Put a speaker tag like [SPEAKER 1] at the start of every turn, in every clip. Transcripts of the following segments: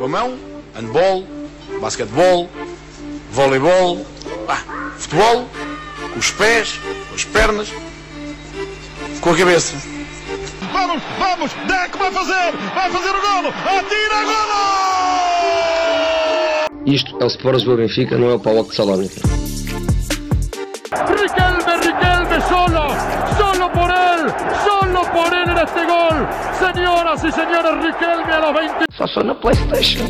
[SPEAKER 1] Com a mão, handball, basquetebol, voleibol, ah, futebol, com os pés, com as pernas, com a cabeça.
[SPEAKER 2] Vamos, vamos, Deco vai fazer, vai fazer o golo, atira golo!
[SPEAKER 3] Isto é o Sport Lisboa Benfica, não é o Paulo de Salónica.
[SPEAKER 4] Riquelme, Riquelme, solo, solo por él, solo por él en este gol. Señoras y señores, Riquelme a los 20.
[SPEAKER 3] Só sou na Playstation.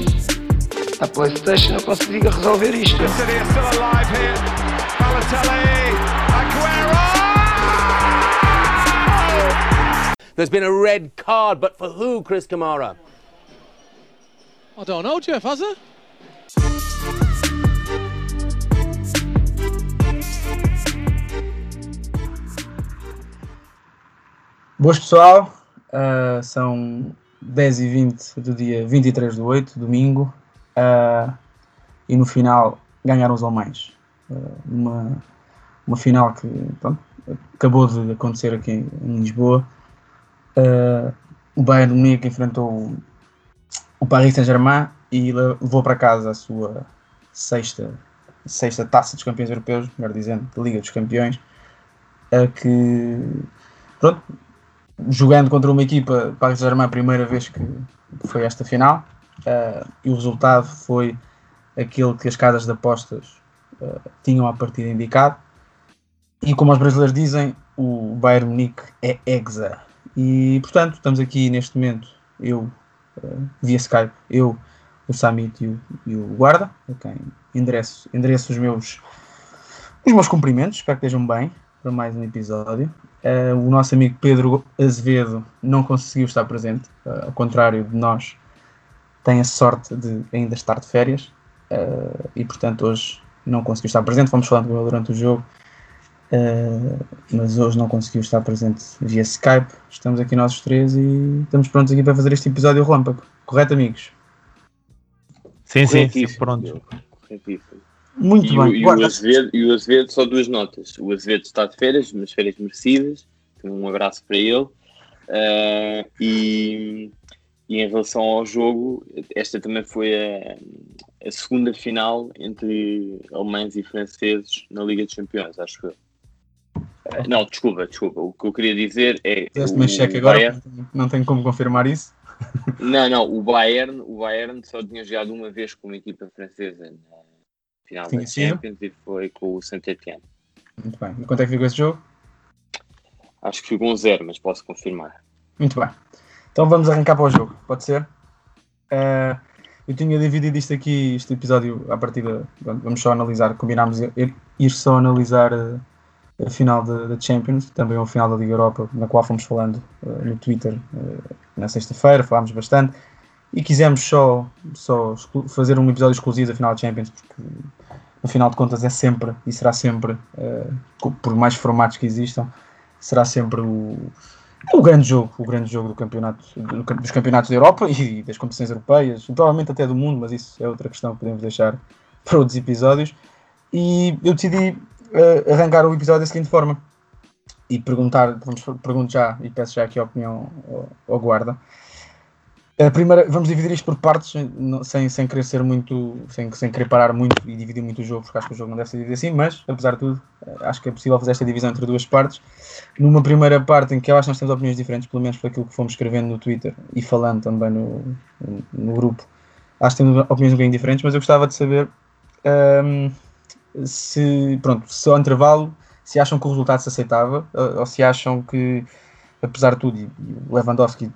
[SPEAKER 3] A Playstation eu consigo resolver isto.
[SPEAKER 5] There's been a red card, but for who, Chris Kamara?
[SPEAKER 6] I don't know, Jeff, has it?
[SPEAKER 7] Boas pessoal, uh, são 10 e 20 do dia 23 de 8, domingo, uh, e no final ganharam os alemães. Uh, uma, uma final que pronto, acabou de acontecer aqui em Lisboa. Uh, o Bayern de Munique enfrentou o, Paris Saint-Germain e levou para casa a sua sexta, sexta taça dos campeões europeus, melhor dizendo, da Liga dos Campeões, que pronto, jogando contra uma equipa, Paris Saint-Germain, a primeira vez que foi esta final, uh, e o resultado foi aquele que as casas de apostas uh, tinham à partida indicado. E como os brasileiros dizem, o Bayern Munique é exa. E portanto, estamos aqui neste momento, eu uh, via Skype, eu, o Samit e o, e o Guarda, a quem endereço, endereço os meus os meus cumprimentos, espero que estejam bem para mais um episódio. Uh, o nosso amigo Pedro Azevedo não conseguiu estar presente, uh, ao contrário de nós, tem a sorte de ainda estar de férias uh, e, portanto, hoje não conseguiu estar presente. Vamos falando com ele durante o jogo, mas hoje não conseguiu estar presente via Skype. Estamos aqui nós três e estamos prontos aqui para fazer este episódio relâmpago. Correto, amigos?
[SPEAKER 8] Sim, sim, sim, pronto.
[SPEAKER 9] Corretíssimo.
[SPEAKER 7] Muito
[SPEAKER 9] E,
[SPEAKER 7] bem.
[SPEAKER 9] o, e, o Azevedo, e o Azevedo, só duas notas. O Azevedo está de férias, umas férias merecidas. Um abraço para ele. Ah, e, e em relação ao jogo, esta também foi a, a segunda final entre alemães e franceses na Liga dos Campeões, acho eu. Ah, não, desculpa, desculpa. O que eu queria dizer é.
[SPEAKER 7] Em cheque agora,
[SPEAKER 9] Bayern-
[SPEAKER 7] não tenho como confirmar isso.
[SPEAKER 9] Não, não, o Bayern, o Bayern só tinha jogado uma vez com uma equipa francesa na final
[SPEAKER 7] Tinha
[SPEAKER 9] da
[SPEAKER 7] sido?
[SPEAKER 9] Champions e foi com o Saint-Étienne.
[SPEAKER 7] Muito bem. E quanto é que ficou esse jogo?
[SPEAKER 9] Acho que ficou um zero, mas posso confirmar.
[SPEAKER 7] Muito bem. Então vamos arrancar para o jogo, pode ser? Eh, eu tinha dividido isto aqui, este episódio, à partida, pronto, vamos só analisar, combinámos ir, só analisar eh, a final da Champions, também a final da Liga Europa, na qual fomos falando eh, no Twitter eh, na sexta-feira, falámos bastante, e quisemos só, só fazer um episódio exclusivo da final da Champions, porque no final de contas é sempre, e será sempre, co- por mais formatos que existam, será sempre o, o grande jogo, o grande jogo do campeonato, do- dos campeonatos da Europa e das competições europeias, e provavelmente até do mundo, mas isso é outra questão que podemos deixar para outros episódios. E eu decidi eh, arrancar o episódio da seguinte forma e perguntar, vamos, pergunto já e peço já aqui a opinião ao, ao guarda. A primeira, vamos dividir isto por partes, sem, sem querer ser muito, sem, sem querer parar muito e dividir muito o jogo, porque acho que o jogo não deve ser dividido assim, mas apesar de tudo, eh, acho que é possível fazer esta divisão entre duas partes. Numa primeira parte em que eu acho que nós temos opiniões diferentes, pelo menos por aquilo que fomos escrevendo no Twitter e falando também no, no grupo, acho que temos opiniões um bocadinho diferentes, mas eu gostava de saber ahm, se, pronto, se ao intervalo, se acham que o resultado se aceitava ou, ou se acham que, apesar de tudo, e, Lewandowski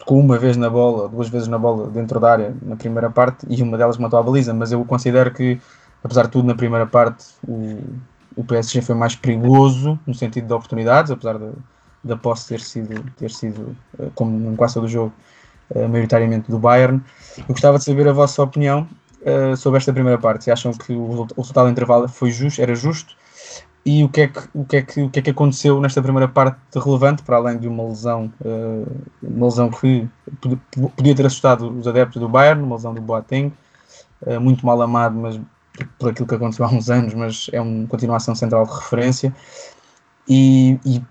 [SPEAKER 7] tocou uma vez na bola, duas vezes na bola dentro da área na primeira parte e uma delas matou a baliza, mas eu considero que, apesar de tudo, na primeira parte o, o PSG foi mais perigoso no sentido de oportunidades, apesar da, posse ter sido, ter sido eh, como no quase todo o jogo, eh, maioritariamente do Bayern. Eu gostava de saber a vossa opinião eh, sobre esta primeira parte. Se acham que o, o resultado do intervalo foi justo, era justo? E o que, é que, o, que é que, o que é que aconteceu nesta primeira parte relevante, para além de uma lesão, eh, uma lesão que pod- podia ter assustado os adeptos do Bayern, uma lesão do Boateng, eh, muito mal amado, mas por aquilo que aconteceu há uns anos, mas é uma continuação central de referência. E, e,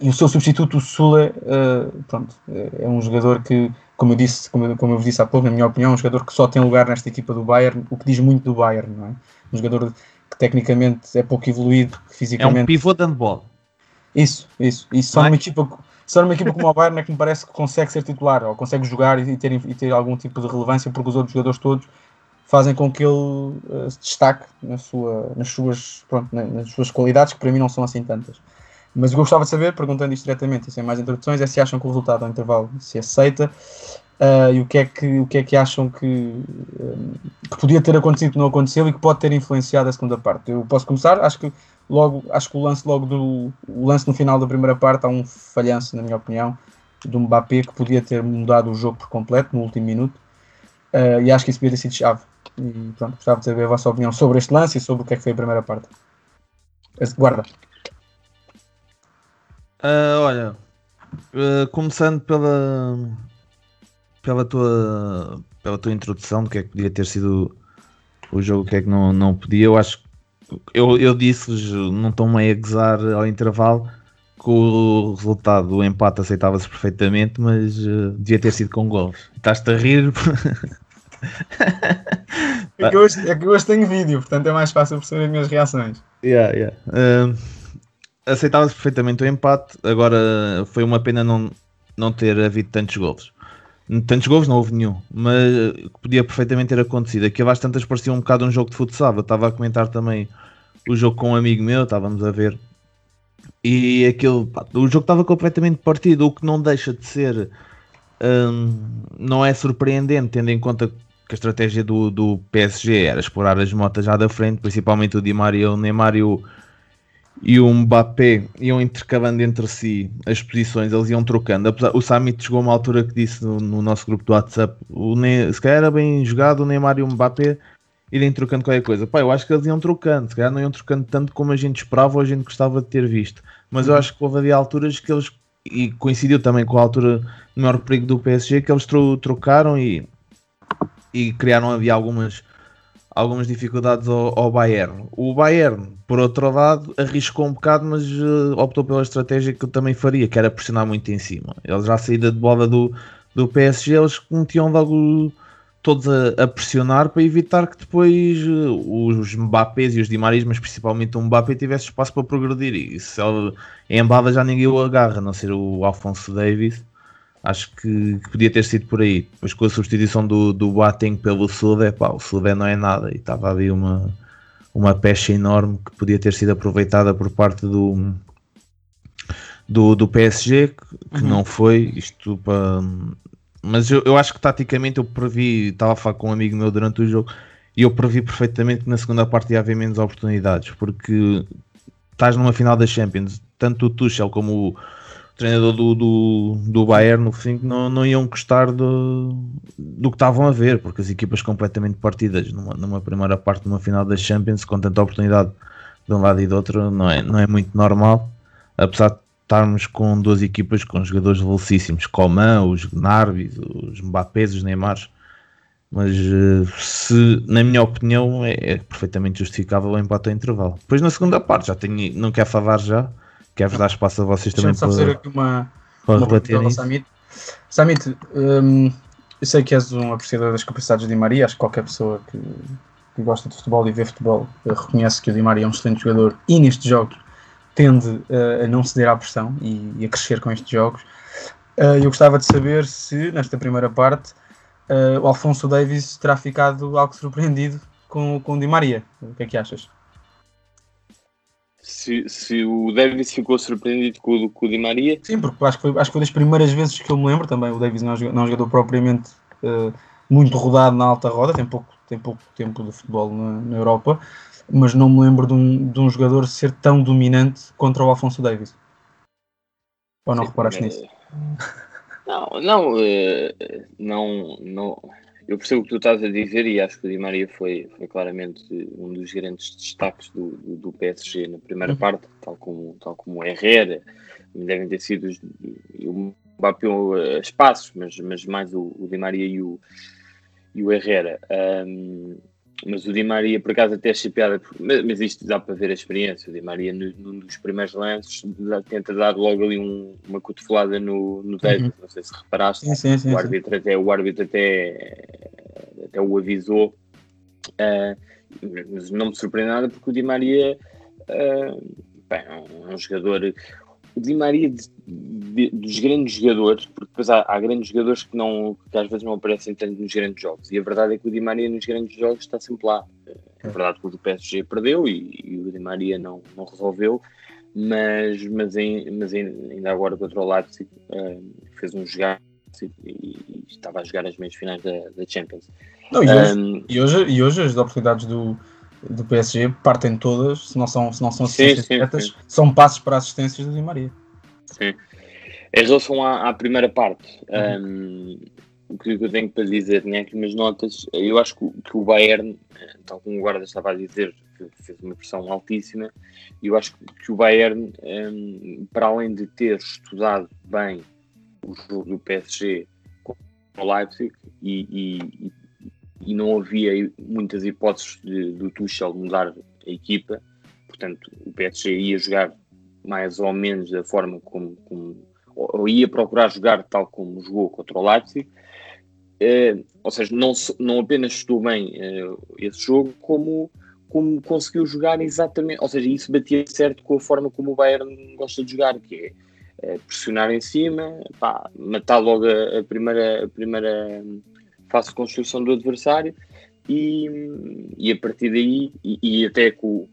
[SPEAKER 7] e o seu substituto, o Sule, eh, pronto, é um jogador que como eu disse, como, como eu disse há pouco, na minha opinião, um jogador que só tem lugar nesta equipa do Bayern, o que diz muito do Bayern, não é? Um jogador tecnicamente é pouco evoluído, fisicamente.
[SPEAKER 8] É um pivô de handball.
[SPEAKER 7] Isso, isso. E só numa equipa, só numa equipa como o Bayern é que me parece que consegue ser titular, ou consegue jogar e ter, e ter algum tipo de relevância, porque os outros jogadores todos fazem com que ele uh, se destaque na sua, nas, suas, pronto, nas suas qualidades, que para mim não são assim tantas. Mas eu gostava de saber, perguntando isto diretamente e sem mais introduções, é se acham que o resultado ao intervalo se aceita uh, e o que, é que, o que é que acham que, um, que podia ter acontecido que não aconteceu e que pode ter influenciado a segunda parte. Eu posso começar, acho que logo, acho que o lance logo do o lance no final da primeira parte há um falhanço, na minha opinião, do Mbappé que podia ter mudado o jogo por completo no último minuto uh, e acho que isso podia ter sido chave. E pronto, gostava de saber a vossa opinião sobre este lance e sobre o que é que foi a primeira parte. Guarda.
[SPEAKER 8] Uh, olha, começando pela pela tua pela tua introdução do que é que podia ter sido o jogo, o que é que não, não podia, eu acho eu, eu disse-vos, não estou meio a gozar ao intervalo, que o resultado do empate aceitava-se perfeitamente, mas uh, devia ter sido com gols. Estás-te a rir?
[SPEAKER 7] é, que hoje, é que hoje tenho vídeo, portanto é mais fácil perceber as minhas reações.
[SPEAKER 8] Yeah, yeah. Uh, aceitava-se perfeitamente o empate, agora foi uma pena não, não ter havido tantos gols. Tantos gols não houve nenhum, mas podia perfeitamente ter acontecido. Aquilo às tantas parecia um bocado um jogo de futsal. Eu estava a comentar também o jogo com um amigo meu, estávamos a ver. E aquilo, pá, o jogo estava completamente partido, o que não deixa de ser, hum, não é surpreendente, tendo em conta que a estratégia do, do PSG era explorar as motas já da frente, principalmente o Di Maria, o Neymar e o, e o Mbappé iam intercalando entre si as posições, eles iam trocando. Apesar, o Samit chegou a uma altura que disse no, no nosso grupo do WhatsApp: o ne se calhar era bem jogado o Neymar e o Mbappé irem trocando qualquer coisa. Pá, eu acho que eles iam trocando, se calhar não iam trocando tanto como a gente esperava ou a gente gostava de ter visto. Mas eu uhum. acho que houve ali alturas que eles, e coincidiu também com a altura do maior perigo do PSG, que eles tro trocaram e, e criaram ali algumas algumas dificuldades ao, ao, Bayern. O Bayern, por outro lado, arriscou um bocado, mas uh, optou pela estratégia que eu também faria, que era pressionar muito em cima. Eles já saída de bola do, do PSG, eles metiam logo todos a, a, pressionar para evitar que depois uh, os Mbappés e os Di Maria, mas principalmente o Mbappé, tivesse espaço para progredir. E se ele, em Mbada já ninguém o agarra, a não ser o Alfonso Davis Acho que, que, podia ter sido por aí. Depois com a substituição do, do Boateng pelo Sudé, pá, o Sudé não é nada. E estava ali uma, uma pecha enorme que podia ter sido aproveitada por parte do, do, do PSG, que, que uhum. não foi. Isto para... Mas eu, eu acho que taticamente eu previ, estava a falar com um amigo meu durante o jogo, e eu previ perfeitamente que na segunda parte ia haver menos oportunidades, porque estás numa final da Champions, tanto o Tuchel como o treinador do, do, do Bayern no fim não, não iam gostar do, do que estavam a ver, porque as equipas completamente partidas numa, numa primeira parte de uma final da Champions com tanta oportunidade de um lado e do outro não é, não é muito normal, apesar de estarmos com duas equipas com jogadores velocíssimos, Coman, os Gnarbis, os Mbappés, os Neymars, mas eh, se, na minha opinião é, é perfeitamente justificável o empate ao intervalo. Depois na segunda parte já tenho, não quero falar já, Quero-vos dar espaço a vocês também
[SPEAKER 7] para, fazer aqui uma, para uma rebater Samit. Samit, hum, eu sei que és um apreciador das capacidades de Di Maria, acho que qualquer pessoa que, que gosta de futebol e vê futebol uh, reconhece que o Di Maria é um excelente jogador e nestes jogos tende uh, a não ceder à pressão e, e, a crescer com estes jogos. Uh, eu gostava de saber se, nesta primeira parte, o Alfonso Davis terá ficado algo surpreendido com, com o Di Maria. O que é que achas?
[SPEAKER 9] Se, se o Davis ficou surpreendido com, com o Di Maria.
[SPEAKER 7] Sim, porque acho que, foi, acho que foi das primeiras vezes que eu me lembro também. O Davis não é um jogador propriamente uh, muito rodado na alta roda, tem pouco, tem pouco tempo de futebol na, na Europa, mas não me lembro de um, de um jogador ser tão dominante contra o Alfonso Davis. Ou não Sim, reparaste é... nisso?
[SPEAKER 9] Não, não, uh, não, não eu percebo o que tu estás a dizer e acho que o Di Maria foi, foi claramente um dos grandes destaques do, do, do PSG na primeira uhum. parte, tal como, tal como o Herrera, devem ter sido os, o Mbappé a espaços, mas, mas mais o, o Di Maria e o, e o Herrera. Um, mas o Di Maria, por acaso, até achei piada, mas, mas isto dá para ver a experiência. O Di Maria, num dos primeiros lances, tenta dar logo ali um, uma cotovelada no, no dedo. Uhum. Não sei se reparaste.
[SPEAKER 7] Sim, sim, sim,
[SPEAKER 9] o, árbitro até, o árbitro até, até o avisou. Uh, mas não me surpreende nada porque o Di Maria uh, bem, é um jogador. O Di Maria, de, de, dos grandes jogadores, porque depois há, há, grandes jogadores que, não, que às vezes não aparecem tanto nos grandes jogos, e a verdade é que o Di Maria nos grandes jogos está sempre lá. É verdade que o do PSG perdeu e, e o Di Maria não, não resolveu, mas, mas, em, mas ainda agora contra o Leipzig uh, fez um jogar e, e, estava a jogar as meias finais da, da Champions.
[SPEAKER 7] Não, e, hoje, um, e, hoje, e hoje as oportunidades do, do PSG partem todas, se não são, se não são assistências sim, diretas, sim. são passos para assistências do Di Maria.
[SPEAKER 9] Sim. Em relação à, à primeira parte, uhum. um, o que eu tenho para dizer, tinha aqui umas notas, eu acho que, que o Bayern, tal como o Guarda estava a dizer, fez uma pressão altíssima, eu acho que o Bayern, um, para além de ter estudado bem o jogo do PSG com o Leipzig e, e, e não havia muitas hipóteses de, do Tuchel mudar a equipa, portanto o PSG ia jogar mais ou menos da forma como, como ou ia procurar jogar tal como jogou contra o Leipzig, uh, ou seja, não, não apenas estudou bem uh, esse jogo, como, como conseguiu jogar exatamente, ou seja, isso batia certo com a forma como o Bayern gosta de jogar, que é uh, pressionar em cima, pá, matar logo a, a primeira, a primeira de construção do adversário e, e a partir daí, e, e até com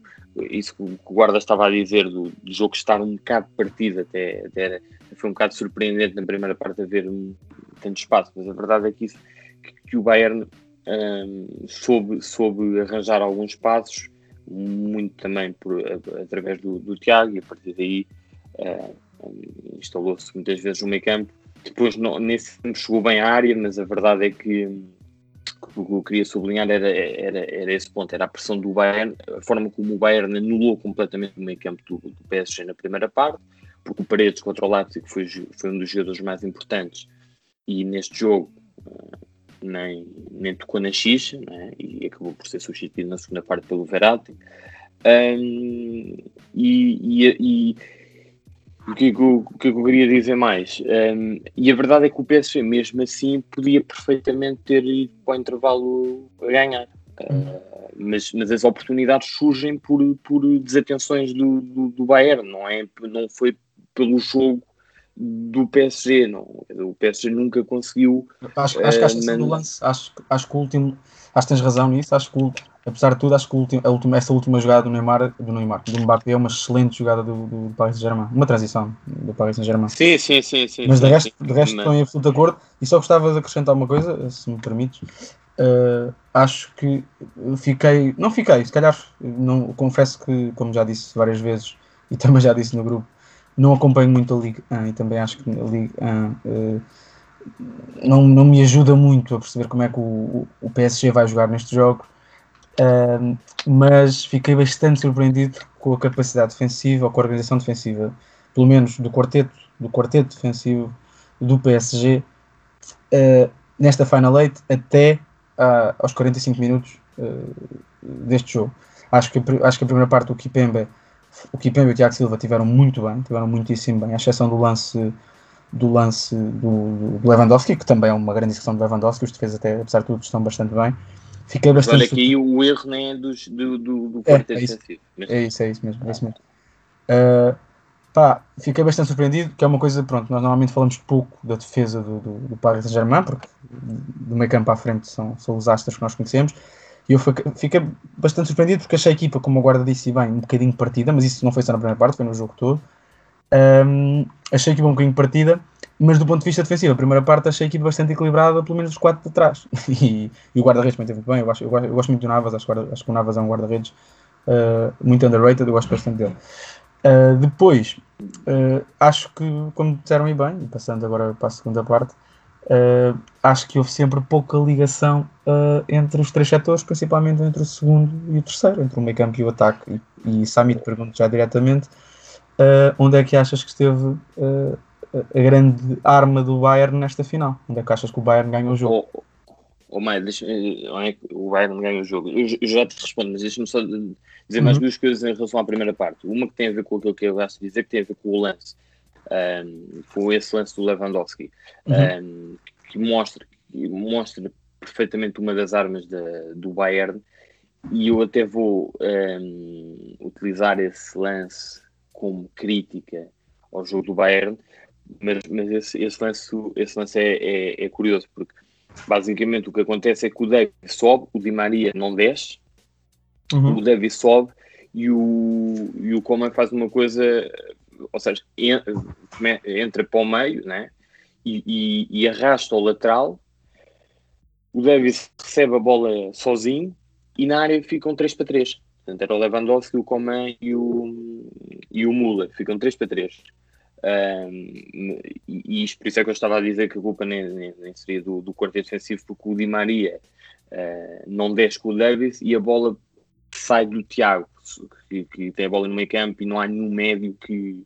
[SPEAKER 9] isso que o guarda estava a dizer do, do jogo estar um bocado partido, até, até era, foi um bocado surpreendente na primeira parte haver um, tanto espaço, mas a verdade é que, isso, que, que o Bayern um, soube, soube arranjar alguns passos, muito também por, através do, do Tiago, e a partir daí uh, instalou-se muitas vezes no meio campo depois, não, nesse tempo, chegou bem à área, mas a verdade é que o que eu queria sublinhar era, era, era esse ponto, era a pressão do Bayern, a forma como o Bayern anulou completamente o meio campo do, do PSG na primeira parte, porque o Paredes contra o Leipzig foi, foi um dos jogadores mais importantes e neste jogo eh, nem, nem tocou na xixa né, e acabou por ser substituído na segunda parte pelo Verratti. Um, e, e o que, é que, o que, é que eu queria dizer mais? Um, e a verdade é que o PSG, mesmo assim, podia perfeitamente ter ido para o intervalo a ganhar. Uh, mas, mas as oportunidades surgem por, por desatenções do, do, do, Bayern, não, é, não foi pelo jogo do PSG. Não. O PSG nunca conseguiu.
[SPEAKER 7] Acho, acho que a uh, lance, acho, acho que o último. Acho que tens razão nisso. Acho que o, apesar de tudo, acho que a última, essa última jogada do Neymar, do Neymar, do Mbappé é uma excelente jogada do, do Paris Saint-Germain, uma transição do Paris Saint-Germain.
[SPEAKER 9] Sim, sim, sim, sim.
[SPEAKER 7] Mas
[SPEAKER 9] sim,
[SPEAKER 7] de resto,
[SPEAKER 9] sim,
[SPEAKER 7] de resto estou em absoluto acordo e só gostava de acrescentar uma coisa, se me permites. Uh, acho que fiquei, não fiquei, se calhar, não, confesso que, como já disse várias vezes e também já disse no grupo, não acompanho muito a Liga 1 e também acho que a Liga 1 uh, não, não me ajuda muito a perceber como é que o, o PSG vai jogar neste jogo Uh, mas fiquei bastante surpreendido com a capacidade defensiva, ou com a organização defensiva, pelo menos do quarteto, do quarteto defensivo do PSG, uh, nesta Final Eight até uh, aos 45 minutos deste jogo. Acho que, acho que a primeira parte do Kipembe, o Kipembe e o Tiago Silva tiveram muito bem, tiveram muitíssimo bem, à exceção do lance do lance do, do Lewandowski, que também é uma grande exceção do Lewandowski, os defesas até, apesar de tudo, estão bastante bem. Fiquei bastante.
[SPEAKER 9] Olha, aqui o erro nem é dos, do, do, do quarteto é, é defensivo.
[SPEAKER 7] É isso, é isso mesmo. É isso mesmo. Uh, pá, fiquei bastante surpreendido, que é uma coisa, pronto, nós normalmente falamos pouco da defesa do, do, do Paris Saint-Germain, porque do meio campo à frente são, são os astros que nós conhecemos, e eu fiquei bastante surpreendido porque achei a equipa, como a guarda disse bem, um bocadinho partida, mas isso não foi só na primeira parte, foi no jogo todo. Um, achei a equipa um bocadinho partida, mas do ponto de vista defensivo, a primeira parte achei a equipa bastante equilibrada, pelo menos os quatro de trás. e, e o guarda-redes também teve muito bem. Eu, acho, eu, gosto, eu gosto muito do Navas, acho, acho que o Navas é um guarda-redes uh, muito underrated, eu gosto bastante dele. Uh, depois, uh, acho que, como disseram aí bem, e passando agora para a segunda parte, acho que houve sempre pouca ligação entre os três setores, principalmente entre o segundo e o terceiro, entre o meio campo e o ataque. E, e Samit pergunta já diretamente onde é que achas que esteve a grande arma do Bayern nesta final? Onde é que achas que o Bayern ganhou o jogo?
[SPEAKER 9] Oh, ou mais, deixa, é o Bayern ganha o jogo. Eu, eu já te respondo, mas deixa-me só dizer mais duas coisas em relação à primeira parte. Uma que tem a ver com aquilo que eu gosto de dizer, que tem a ver com o lance. Um, foi esse lance do Lewandowski, um, que mostra, que mostra perfeitamente uma das armas da, do Bayern e eu até vou um, utilizar esse lance como crítica ao jogo do Bayern, mas, mas esse, esse lance, esse lance é, é, é, curioso, porque basicamente o que acontece é que o Davis sobe, o Di Maria não desce, uhum. o Davis sobe e o, e o Coman faz uma coisa, ou seja, entra para o meio né? e, e, e arrasta o lateral, o Davis recebe a bola sozinho e na área ficam 3 para 3. Portanto, era o Lewandowski, o Coman e o, e o Müller, ficam 3 para 3. Um, e, isto por isso é que eu estava a dizer que a culpa nem, nem, nem seria do, do quarto defensivo, porque o Di Maria uh, não desce com o Davis e a bola sai do Tiago, que, que, tem a bola no meio campo e não há nenhum médio que,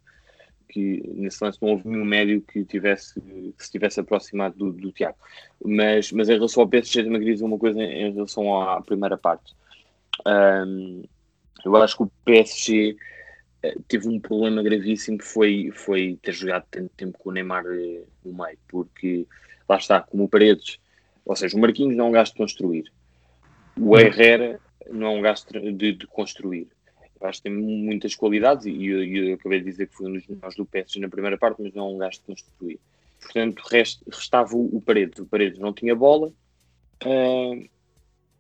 [SPEAKER 9] que nesse lance não houve nenhum médio que tivesse que se tivesse aproximado do, do Tiago. Mas, mas em relação ao PSG, também queria dizer uma coisa em, em relação à primeira parte. Um, eu acho que o PSG teve um problema gravíssimo que foi, foi ter jogado tanto tempo com o Neymar eh, no meio, porque lá está, como o Paredes, ou seja, o Marquinhos não é um gasto de construir, o Herrera não é um gasto de, de construir acho que tem muitas qualidades e eu, eu, acabei de dizer que foi um dos melhores do PSG na primeira parte, mas não é um gasto de construir. Portanto, rest, restava o, o Paredes. O Paredes não tinha bola uh,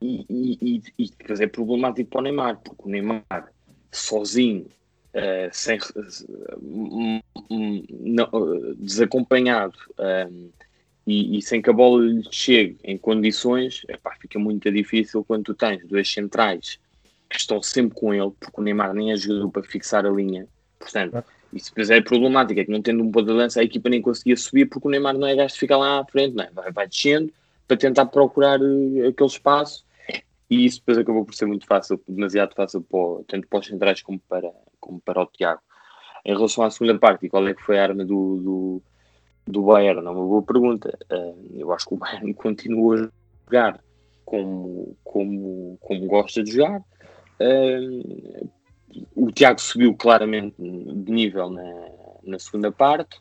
[SPEAKER 9] e, e, e, depois é problemático para o Neymar, porque o Neymar sozinho, uh, sem, uh, não, desacompanhado e, e, sem que a bola lhe chegue em condições, epá, fica muito difícil quando tu tens dois centrais que estão sempre com ele, porque o Neymar nem ajudou para fixar a linha. Portanto, isso depois é problemático, é que não tendo um ponto de lança, a equipa nem conseguia subir, porque o Neymar não é gasto de ficar lá à frente, não é? vai, vai descendo para tentar procurar uh, aquele espaço, e isso depois acabou por ser muito fácil, demasiado fácil, para, tanto para os centrais como para, como para o Tiago. Em relação à segunda parte, qual é que foi a arma do, do, do Bayern? É uma boa pergunta. Uh, eu acho que o Bayern continua a jogar como, como, como gosta de jogar, Uh, o Tiago subiu claramente de nível na, na segunda parte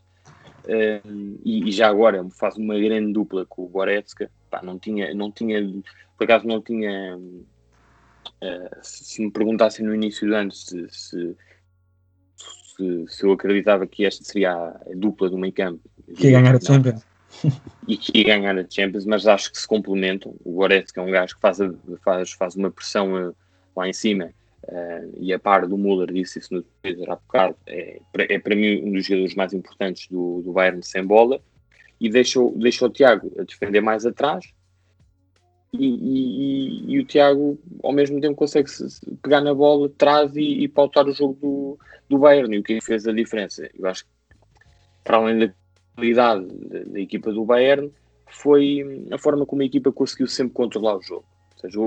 [SPEAKER 9] uh, e, e, já agora faz uma grande dupla com o Goretzka. Pá, não tinha, não tinha, por acaso não tinha. Uh, se me perguntassem no início do ano se, se, se, se, eu acreditava que esta seria a dupla do meio campo,
[SPEAKER 7] que ia ganhar a Champions.
[SPEAKER 9] E que ia ganhar a Champions, mas acho que se complementam. O Goretzka é um gajo que faz, faz, faz uma pressão lá em cima, uh, e a par do Müller, disse isso no Twitter há bocado, é, é para mim um dos jogadores mais importantes do, do Bayern sem bola, e deixou, deixou o Tiago a defender mais atrás, e, e, e, o Tiago ao mesmo tempo consegue pegar na bola, traz e, e pautar o jogo do, do Bayern, e o que fez a diferença? Eu acho que, para além da qualidade da, da equipa do Bayern, foi a forma como a equipa conseguiu sempre controlar o jogo. Ou seja,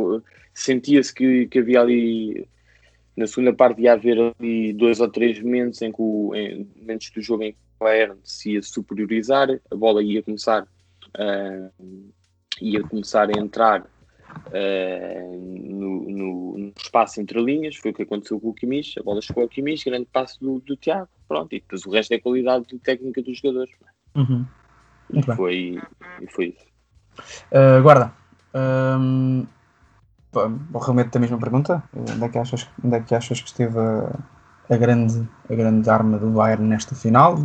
[SPEAKER 9] sentia-se que, que havia ali na segunda parte ia haver ali dois ou três momentos em que o, em, momentos do jogo em que o Bayern se ia superiorizar, a bola ia começar uh, ia começar a entrar uh, no, no, no, espaço entre linhas, foi o que aconteceu com o Kimmich, a bola chegou ao Kimmich, grande passo do, do Tiago, pronto, e depois o resto é qualidade técnica dos jogadores.
[SPEAKER 7] Uhum.
[SPEAKER 9] E, foi, e foi isso.
[SPEAKER 7] Uh, guarda, um, o remeto a mesma pergunta. Onde é que achas, onde é que, achas que esteve a, a, grande, a grande arma do Bayern nesta final?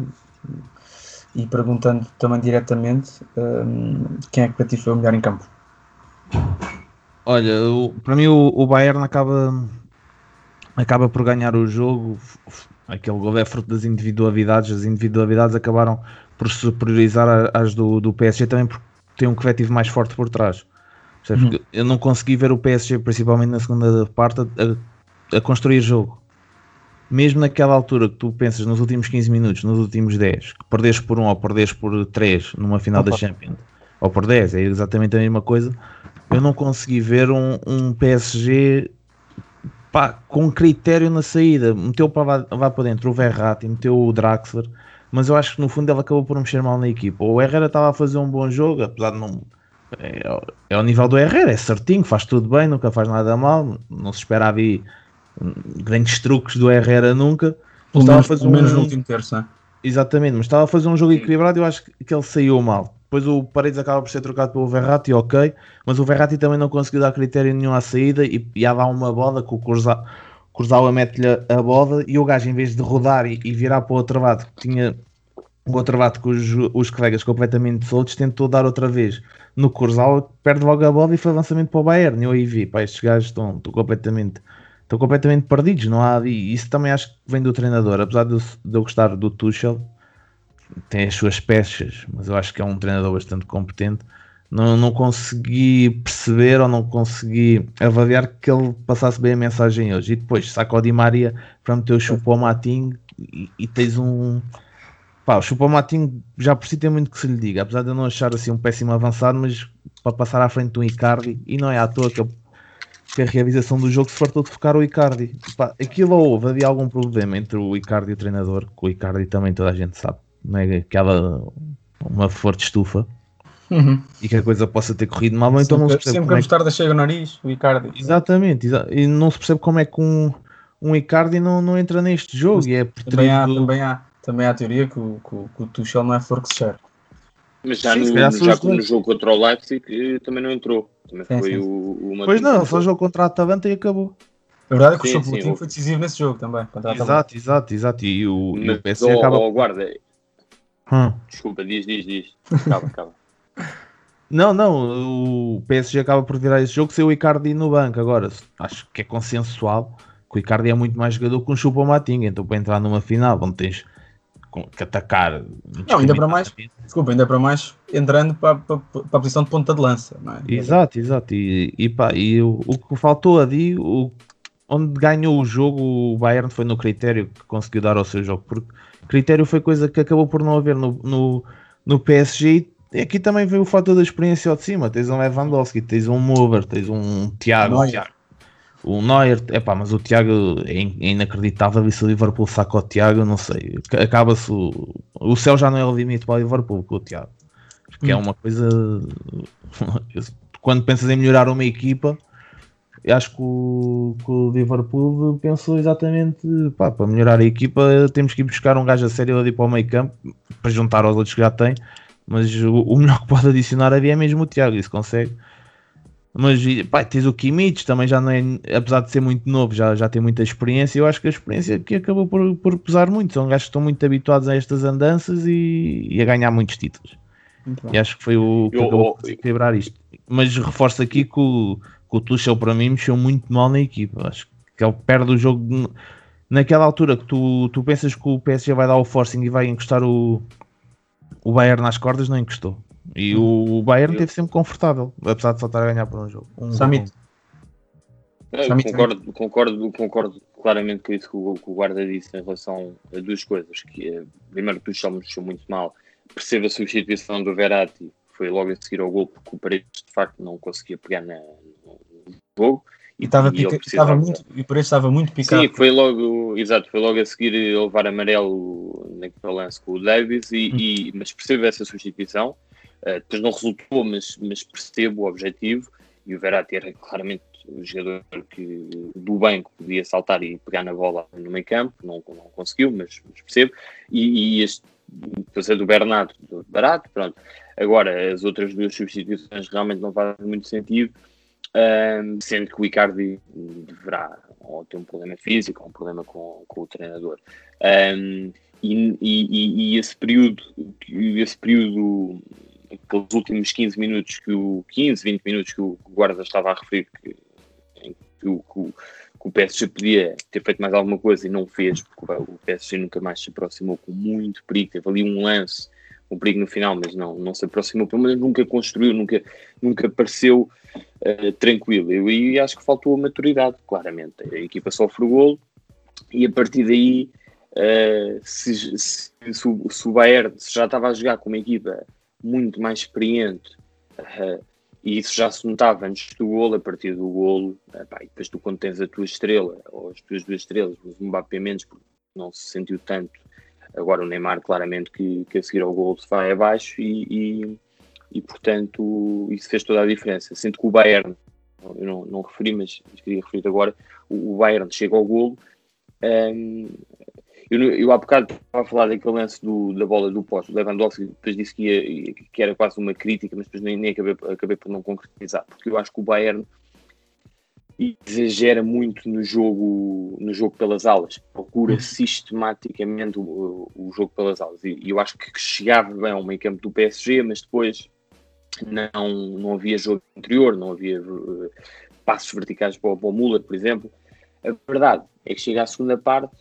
[SPEAKER 7] E, perguntando também diretamente um, quem é que para ti foi o melhor em campo?
[SPEAKER 8] Olha, o, para mim o, o, Bayern acaba, acaba por ganhar o jogo. Aquele gol é fruto das individualidades. As individualidades acabaram por superiorizar as do, do PSG também porque tem um coletivo mais forte por trás. Uhum. Eu não consegui ver o PSG, principalmente na segunda parte, a, a, construir jogo. Mesmo naquela altura que tu pensas nos últimos 15 minutos, nos últimos 10, que perdes por 1 ou perdes por 3 numa final Opa. da Champions, ou por 10, é exatamente a mesma coisa. Eu não consegui ver um, um PSG pá, com critério na saída. Meteu para lá, para dentro o Verratti, meteu o Draxler, mas eu acho que no fundo ele acabou por mexer mal na equipa. O Herrera estava a fazer um bom jogo, apesar de não é, ao- é ao nível do Herrera, é certinho, faz tudo bem, nunca faz nada mal, não se espera ali hum, grandes truques do Herrera nunca.
[SPEAKER 7] Pelo
[SPEAKER 8] Estava a
[SPEAKER 7] menos,
[SPEAKER 8] fazer
[SPEAKER 7] pelo menos
[SPEAKER 8] um-
[SPEAKER 7] no último terço, né?
[SPEAKER 8] Exatamente, mas estava a fazer um jogo equilibrado e eu acho que ele saiu mal. Depois o Paredes acaba por ser trocado pelo Verratti, ok, mas o Verratti também não conseguiu dar critério nenhum à saída e ia dar uma bola que o Kurzawa mete-lhe a bola e o gajo, em vez de rodar e, e virar para o outro lado, que tinha o lado com os, os colegas completamente soltos, tentou dar outra vez no Kurzawa, perde logo a bola e foi lançamento para o Bayern. Eu aí vi, pá, estes gajos estão, estão completamente estão completamente perdidos, não há e isso também acho que vem do treinador, apesar de eu, de eu gostar do Tuchel, tem as suas peças, mas eu acho que é um treinador bastante competente. Não, não consegui perceber ou não consegui avaliar que ele passasse bem a mensagem hoje. E depois saca o Di Maria para meter o Choupo-Moting e, e tens um. Pá, o Choupo-Moting já por si tem muito que se lhe diga, apesar de eu não achar assim um péssimo avançado, mas para passar à frente de um Icardi, e não é à toa que, que a realização do jogo se fartou de focar o Icardi. Pá, aquilo houve, havia algum problema entre o Icardi e o treinador, que o Icardi também toda a gente sabe, não é aquela uma forte estufa
[SPEAKER 7] Uhum.
[SPEAKER 8] e que a coisa possa ter corrido mal, então não se percebe
[SPEAKER 7] sempre que a
[SPEAKER 8] é que...
[SPEAKER 7] mostarda chega ao nariz, o Icardi.
[SPEAKER 8] Exatamente, exa- e não se percebe como é que um, um Icardi não, não entra neste jogo e é por
[SPEAKER 7] Também há,
[SPEAKER 8] do-
[SPEAKER 7] também, há, também há a teoria que o, que, o- que o Tuchel não é flor que se cheira.
[SPEAKER 9] Mas já,
[SPEAKER 8] Sim,
[SPEAKER 9] no, já como no jogo contra o Leipzig eh, também não entrou. Também
[SPEAKER 7] Sim,
[SPEAKER 9] foi
[SPEAKER 7] sim.
[SPEAKER 9] o, uma
[SPEAKER 8] Pois não, só jogo contra a Atalanta e acabou.
[SPEAKER 7] A verdade é que
[SPEAKER 9] Sim,
[SPEAKER 7] o
[SPEAKER 9] sim,
[SPEAKER 7] Choupo-Moting
[SPEAKER 9] o-
[SPEAKER 7] foi decisivo nesse jogo também.
[SPEAKER 8] Exato, exato, exato. E o, e o PSG
[SPEAKER 9] oh,
[SPEAKER 8] acaba.
[SPEAKER 9] oh, guarda,
[SPEAKER 8] Hum.
[SPEAKER 9] desculpa, diz, diz, diz. Acaba, acaba.
[SPEAKER 8] Não, não, o PSG acaba por virar esse jogo sem o Icardi no banco. Agora, acho que é consensual que o Icardi é muito mais jogador que um chupa matinga Então, para entrar numa final, onde tens que atacar.
[SPEAKER 7] Não, ainda para mais, desculpa, ainda para mais entrando para, para, para a posição de ponta de lança, não é?
[SPEAKER 8] Exato, exato. E, e, pá, e o, o que faltou ali, o, onde ganhou o jogo, o Bayern foi no critério que conseguiu dar ao seu jogo, porque critério foi coisa que acabou por não haver no, no, no PSG. E aqui também veio o fator da experiência ao de cima. Tens um Lewandowski, tens um Mover, tens um Tiago.
[SPEAKER 7] Neuer.
[SPEAKER 8] Tiago. O Neuer, epá, mas o Tiago é, in- é inacreditável. E se o Liverpool saca o Tiago, não sei. Acaba-se o, o céu já não é o limite para o Liverpool com o Tiago. Porque é
[SPEAKER 7] Hum.
[SPEAKER 8] uma coisa. Quando pensas em melhorar uma equipa, eu acho que o, que o Liverpool pensou exatamente pá, para melhorar a equipa temos que ir buscar um gajo a sério ali para o meio campo para juntar aos outros que já tem mas o, o melhor que pode adicionar ali é mesmo o Tiago, isso consegue mas pá, tens o Kimmich também já não é, apesar de ser muito novo já, já tem muita experiência, eu acho que a experiência aqui acabou por, por pesar muito, são gajos que estão muito habituados a estas andanças e, e a ganhar muitos títulos e acho que foi o que
[SPEAKER 9] Eu-
[SPEAKER 8] acabou
[SPEAKER 9] eu-
[SPEAKER 8] por equilibrar isto. Mas reforço aqui que o, que o Tuchel para mim mexeu muito mal na equipa. Acho que ele perde o jogo naquela altura que tu, tu pensas que o PSG vai dar o forcing e vai encostar o, o Bayern nas cordas, não encostou. E o, o Bayern
[SPEAKER 9] Eu-
[SPEAKER 8] teve sempre confortável, apesar de só estar a ganhar por um jogo. Um jogo.
[SPEAKER 9] Eu
[SPEAKER 7] Sammy,
[SPEAKER 9] concordo, concordo, concordo claramente com isso que o, que o guarda disse em relação a duas coisas. Que, é, primeiro, o Tuchel mexeu muito mal. Percebo a substituição do Verratti, foi logo a seguir ao gol, porque o Paredes de facto não conseguia pegar na, no jogo.
[SPEAKER 7] E estava, pica,
[SPEAKER 9] precisava-
[SPEAKER 7] estava muito, e por isso estava muito picado.
[SPEAKER 9] Sim, foi logo, exato, foi logo a seguir a levar amarelo naquele lance com o Davis, e, e- mas percebo essa substituição. Uh, depois não resultou, mas, mas percebo o objetivo. E o Verratti era claramente o jogador que, do banco podia saltar e pegar na bola no meio campo, não, não conseguiu, mas, mas percebo. E, e este, depois do Bernardo, do barato, pronto. Agora, as outras duas substituições realmente não fazem muito sentido. Um, sendo que o Icardi deverá ou ter um problema físico ou um problema com, com o treinador. Um, e, e- e esse período, esse período, aqueles últimos 15 minutos, que o 15, 20 minutos que o guarda estava a referir, que, que, o, que o- que o PSG podia ter feito mais alguma coisa e não fez, porque o PSG nunca mais se aproximou com muito perigo, teve ali um lance, um perigo no final, mas não, não se aproximou, pelo menos nunca construiu, nunca, nunca pareceu eh, tranquilo. Eu, e acho que faltou a maturidade, claramente. A equipa sofre o golo e a partir daí, eh, se, se, se o, se o Bayern se já estava a jogar com uma equipa muito mais experiente eh, e isso já se notava antes do golo, a partir do golo, eh, pá, e depois tu quando tens a tua estrela, ou as tuas duas estrelas, o Mbappé menos, porque não se sentiu tanto. Agora o Neymar claramente que, que a seguir ao golo se vai abaixo e, e e portanto isso fez toda a diferença. Sinto que o Bayern, eu não, não referi, mas, queria referir agora, o, o Bayern chega ao golo. Um, eu, eu há bocado estava a falar daquele lance do, da bola do posto, Lewandowski depois disse que, ia, que era quase uma crítica, mas depois nem, nem acabei, acabei por não concretizar, porque eu acho que o Bayern exagera muito no jogo, no jogo pelas alas, procura uhum. sistematicamente o, o jogo pelas alas. E, e, eu acho que chegava bem ao meio campo do PSG, mas depois não, não havia jogo interior, não havia uh, passos verticais para, para o Müller, por exemplo. A verdade é que chega à segunda parte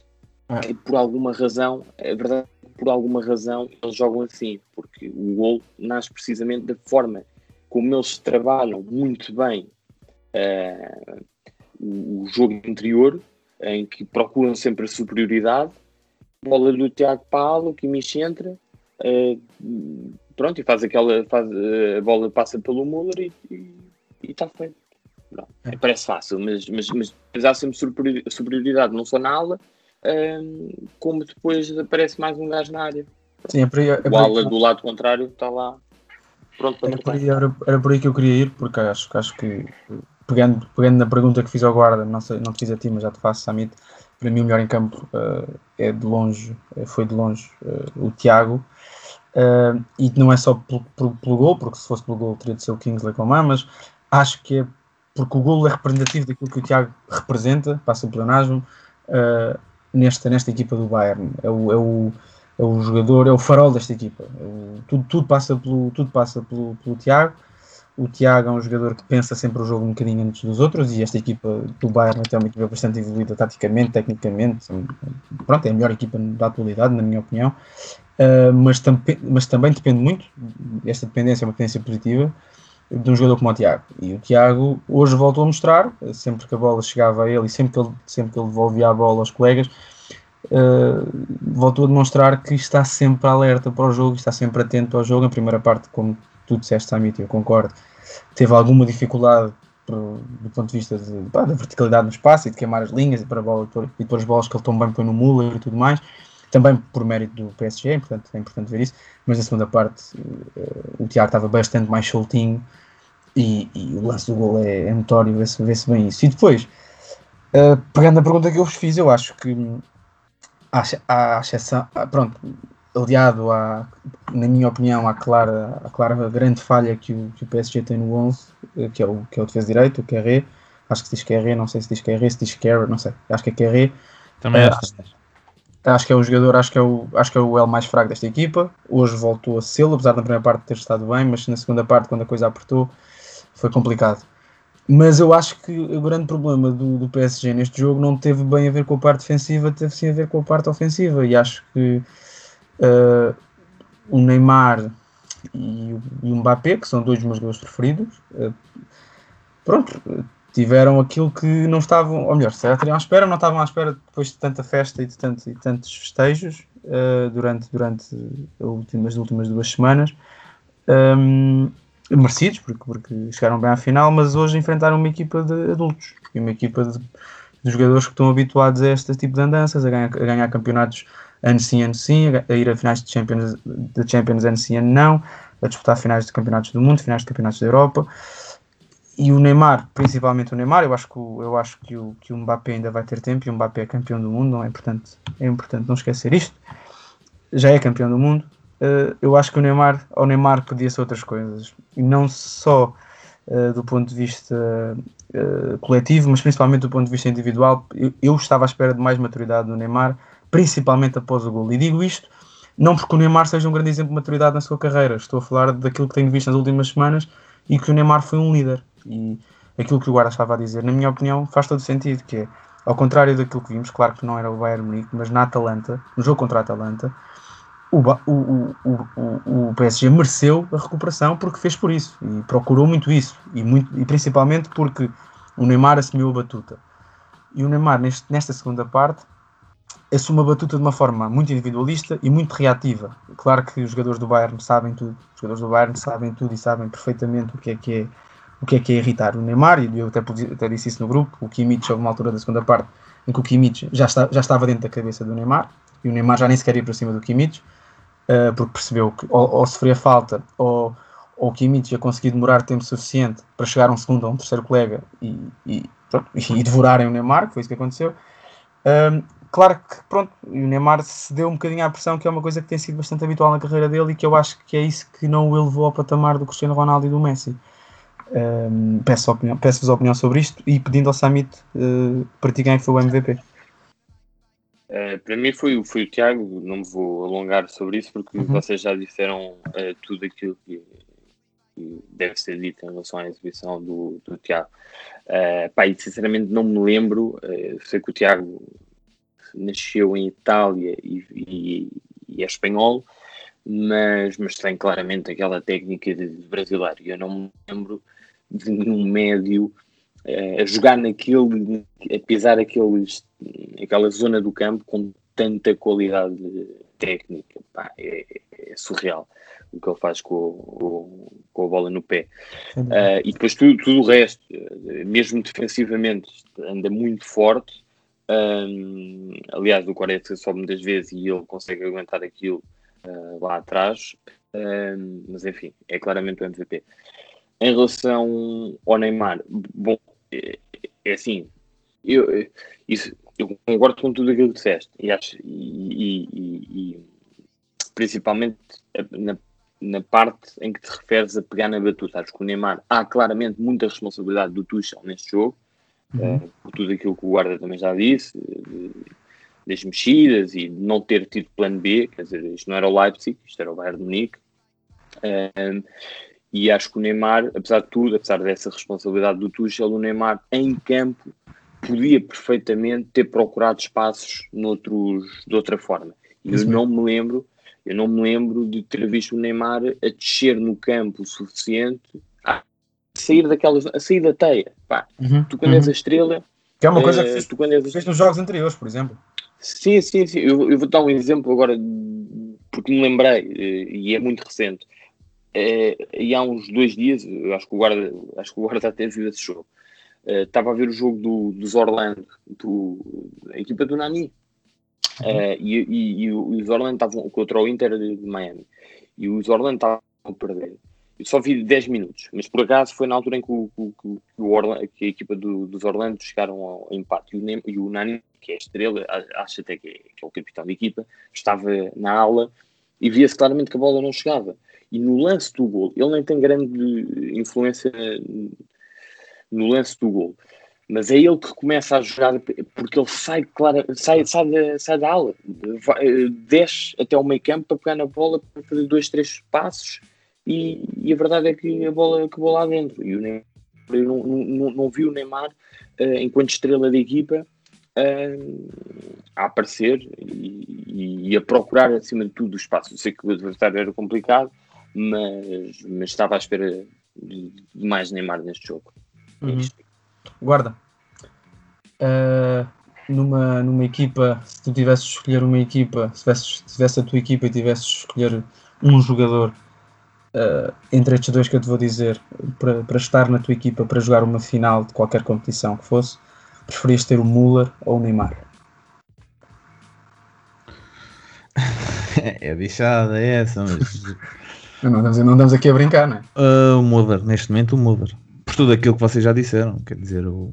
[SPEAKER 9] ah. e por alguma razão, a verdade por alguma razão eles jogam assim, porque o gol nasce precisamente da forma como eles trabalham muito bem uh, o, jogo interior, em que procuram sempre a superioridade. Bola do Tiago Paulo, que me entra, uh, pronto, e faz aquela. Faz, uh, a bola passa pelo Muller e está feito. é. Parece fácil, mas, mas, mas há sempre superioridade, não só na ala, como depois aparece mais um gajo na área.
[SPEAKER 7] Sim, é por aí, é
[SPEAKER 9] o ala do lado contrário está lá pronto para
[SPEAKER 7] era por, aí, era, era por aí que eu queria ir, porque acho, acho que pegando, pegando na pergunta que fiz ao guarda, não, sei, não te fiz a ti, mas já te faço, Samit, para mim o melhor em campo uh, é de longe, eh, foi de longe uh, o Tiago. Uh, e não é só pelo, pelo, pelo, gol, porque se fosse pelo gol teria de ser o Kingsley Coman, mas acho que é porque o gol é representativo daquilo que o Tiago representa, passa o uh, nesta, nesta equipa do Bayern. É o, é o, é o jogador, é o farol desta equipa. É o, tudo, tudo passa, pelo, tudo passa pelo, pelo Tiago o Tiago é um jogador que pensa sempre o jogo um bocadinho antes dos outros e esta equipa do Bayern é uma equipa bastante evoluída taticamente, tecnicamente. Pronto, é a melhor equipa da atualidade, na minha opinião. Uh, mas, tam mas também depende muito, esta dependência é uma dependência positiva, de um jogador como o Tiago. E o Tiago hoje voltou a mostrar, sempre que a bola chegava a ele e sempre que ele, sempre que ele devolvia a bola aos colegas, uh, voltou a demonstrar que está sempre alerta para o jogo, está sempre atento ao jogo. A primeira parte, como tu disseste, Samit, eu concordo, teve alguma dificuldade do, ponto de vista da verticalidade no espaço e de queimar as linhas e para bola e depois as bolas que ele tão bem põe no Muller e tudo mais, também por mérito do PSG, é importante, é importante ver isso, mas na segunda parte uh, o Tiago estava bastante mais soltinho e, e, o lance do gol é, é notório, vê-se vê bem isso. E depois, uh, pegando na pergunta que eu vos fiz, eu acho que há, exceção, pronto, aliado à, na minha opinião, à clara, à clara grande falha que o, que o PSG tem no 11, eh, que é o, que é o defesa direito, o Kerré, acho que se diz Kerré, não sei se diz Kerré, se diz Kerré, não sei, acho que é Kerré.
[SPEAKER 8] Também é. Acho,
[SPEAKER 7] acho que é o jogador, acho que é o, acho que é o L mais fraco desta equipa, hoje voltou a ser, apesar da primeira parte ter estado bem, mas na segunda parte, quando a coisa apertou, foi complicado. Mas eu acho que o grande problema do, do PSG neste jogo não teve bem a ver com a parte defensiva, teve sim a ver com a parte ofensiva, e acho que uh, o Neymar e o, e o Mbappé, que são dois dos meus jogadores preferidos, uh, pronto, tiveram aquilo que não estavam, ou melhor, se à espera, não estavam à espera depois de tanta festa e de, tanto, tantos festejos uh, durante, durante as últimas, as últimas duas semanas. Um, merecidos, porque, porque chegaram bem à final, mas hoje enfrentaram uma equipa de adultos e uma equipa de, de jogadores que estão habituados a este tipo de andanças, a ganhar, a ganhar campeonatos ano sim, ano sim, a ir a finais de Champions, de Champions ano sim, ano não, a disputar finais de campeonatos do mundo, finais de campeonatos da Europa. E o Neymar, principalmente o Neymar, eu acho que o, eu acho que o, que o Mbappé ainda vai ter tempo e o Mbappé é campeão do mundo, não é importante, é importante não esquecer isto. Já é campeão do mundo. Uh, eu acho que o Neymar, ao Neymar podia-se outras coisas. E não só uh, do ponto de vista uh, coletivo, mas principalmente do ponto de vista individual. Eu, eu estava à espera de mais maturidade do Neymar principalmente após o gol. E digo isto não porque o Neymar seja um grande exemplo de maturidade na sua carreira, estou a falar daquilo que tenho visto nas últimas semanas e que o Neymar foi um líder. E aquilo que o Guarda estava a dizer, na minha opinião, faz todo sentido, que é, ao contrário daquilo que vimos, claro que não era o Bayern Munique, mas na Atalanta, no jogo contra a Atalanta, o, o, o, o, PSG mereceu a recuperação porque fez por isso e procurou muito isso e, muito, e principalmente porque o Neymar assumiu a batuta. E o Neymar, neste, nesta segunda parte, assume a batuta de uma forma muito individualista e muito reativa. Claro que os jogadores do Bayern sabem tudo, os jogadores do Bayern sabem tudo e sabem perfeitamente o que é que é, o que é, que é irritar o Neymar, e eu até, até disse isso no grupo, o Kimmich houve uma altura da segunda parte em que o Kimmich já, está, já estava dentro da cabeça do Neymar, e o Neymar já nem sequer ia para cima do Kimmich, uh, porque percebeu que ou, ou sofria falta ou, ou o Kimmich a conseguir demorar tempo suficiente para chegar a um segundo ou um terceiro colega e, e, pronto, e devorarem o Neymar, que foi isso que aconteceu. Um, claro que pronto, o Neymar cedeu um bocadinho à pressão, que é uma coisa que tem sido bastante habitual na carreira dele e que eu acho que é isso que não o elevou ao patamar do Cristiano Ronaldo e do Messi. Um, peço-vos opinião, peço opinião sobre isto e pedindo ao Samit uh, para ti quem foi o MVP.
[SPEAKER 9] Uh, para mim foi, foi o Tiago, não me vou alongar sobre isso porque uhum. vocês já disseram uh, tudo aquilo que, que, deve ser dito em relação à exibição do, do Tiago. Uh, pá, e sinceramente não me lembro, sei que o Tiago nasceu em Itália e, e, e é espanhol, mas, mas tem claramente aquela técnica de, de brasileiro. Eu não me lembro de nenhum médio a jogar naquele, a pisar aqueles, aquela zona do campo com tanta qualidade técnica. Pá, é, é, surreal o que ele faz com, com a bola no pé. Uh, e depois tudo, tudo o resto, mesmo defensivamente, anda muito forte. Um, aliás, o Quaresma sobe muitas vezes e ele consegue aguentar aquilo uh, lá atrás. Um, mas enfim, é claramente o MVP. Em relação ao Neymar, bom, é, é assim, eu, isso, eu concordo com tudo aquilo que disseste e, acho, e, e, e principalmente na, na, parte em que te referes a pegar na batuta. Acho que o Neymar há claramente muita responsabilidade do Tuchel neste jogo, uhum. uh, por tudo aquilo que o guarda também já disse, de, das mexidas e de não ter tido plano B, quer dizer, isto não era o Leipzig, isto era o Bayern de Munique. Uh, e acho que o Neymar, apesar de tudo, apesar dessa responsabilidade do Tuchel, o Neymar em campo podia perfeitamente ter procurado espaços noutros, de outra forma. E eu não me lembro, eu não me lembro de ter visto o Neymar a descer no campo o suficiente a sair daquelas, a sair da teia. Pá, uhum, tu quando uhum. és a estrela.
[SPEAKER 7] Que é uma coisa que eh, fez, tu quando és fez nos jogos anteriores, por exemplo.
[SPEAKER 9] Sim, sim, sim. Eu, eu vou dar um exemplo agora porque me lembrei, eh, e é muito recente. É, e há uns dois dias, acho que o guarda, acho que o guarda até viu esse jogo. Uh, estava a ver o jogo do, dos Orlando, do, a equipa do Nani. Uh, e, e, e, os Orlando estavam contra o Inter de, de, Miami. E os Orlando estavam a perder. Eu só vi 10 minutos, mas por acaso foi na altura em que, o, que, o Orlando, que a equipa do, dos Orlando chegaram ao empate. E o, e o Nani, que é a estrela, acho até que é, que é o capitão da equipa, estava na ala e via-se claramente que a bola não chegava. E no lance do gol, ele nem tem grande influência no lance do gol, mas é ele que começa a jogar porque ele sai, claro, sai, sai, da, sai da ala, desce até ao meio campo para pegar na bola, para fazer dois, três passos. E, e a verdade é que a bola acabou lá dentro. E o Neymar, eu não, não, não vi o Neymar uh, enquanto estrela da equipa uh, a aparecer e, e, a procurar acima de tudo o espaço. Eu sei que o adversário era complicado, mas, mas estava à espera de, de mais Neymar neste jogo.
[SPEAKER 7] Uhum. Guarda, uh, numa, numa equipa, se tu tivesses de escolher uma equipa, se tivesses, se tivesse a tua equipa e tivesses de escolher um jogador uh, entre estes dois que eu te vou dizer, para, para estar na tua equipa para jogar uma final de qualquer competição que fosse, preferias ter o Muller ou o Neymar?
[SPEAKER 8] é bichada é essa, mas
[SPEAKER 7] não estamos, não estamos aqui a brincar, não é?
[SPEAKER 8] Uh, o Mulder, neste momento o Mulder. Por tudo aquilo que vocês já disseram, quer dizer, o,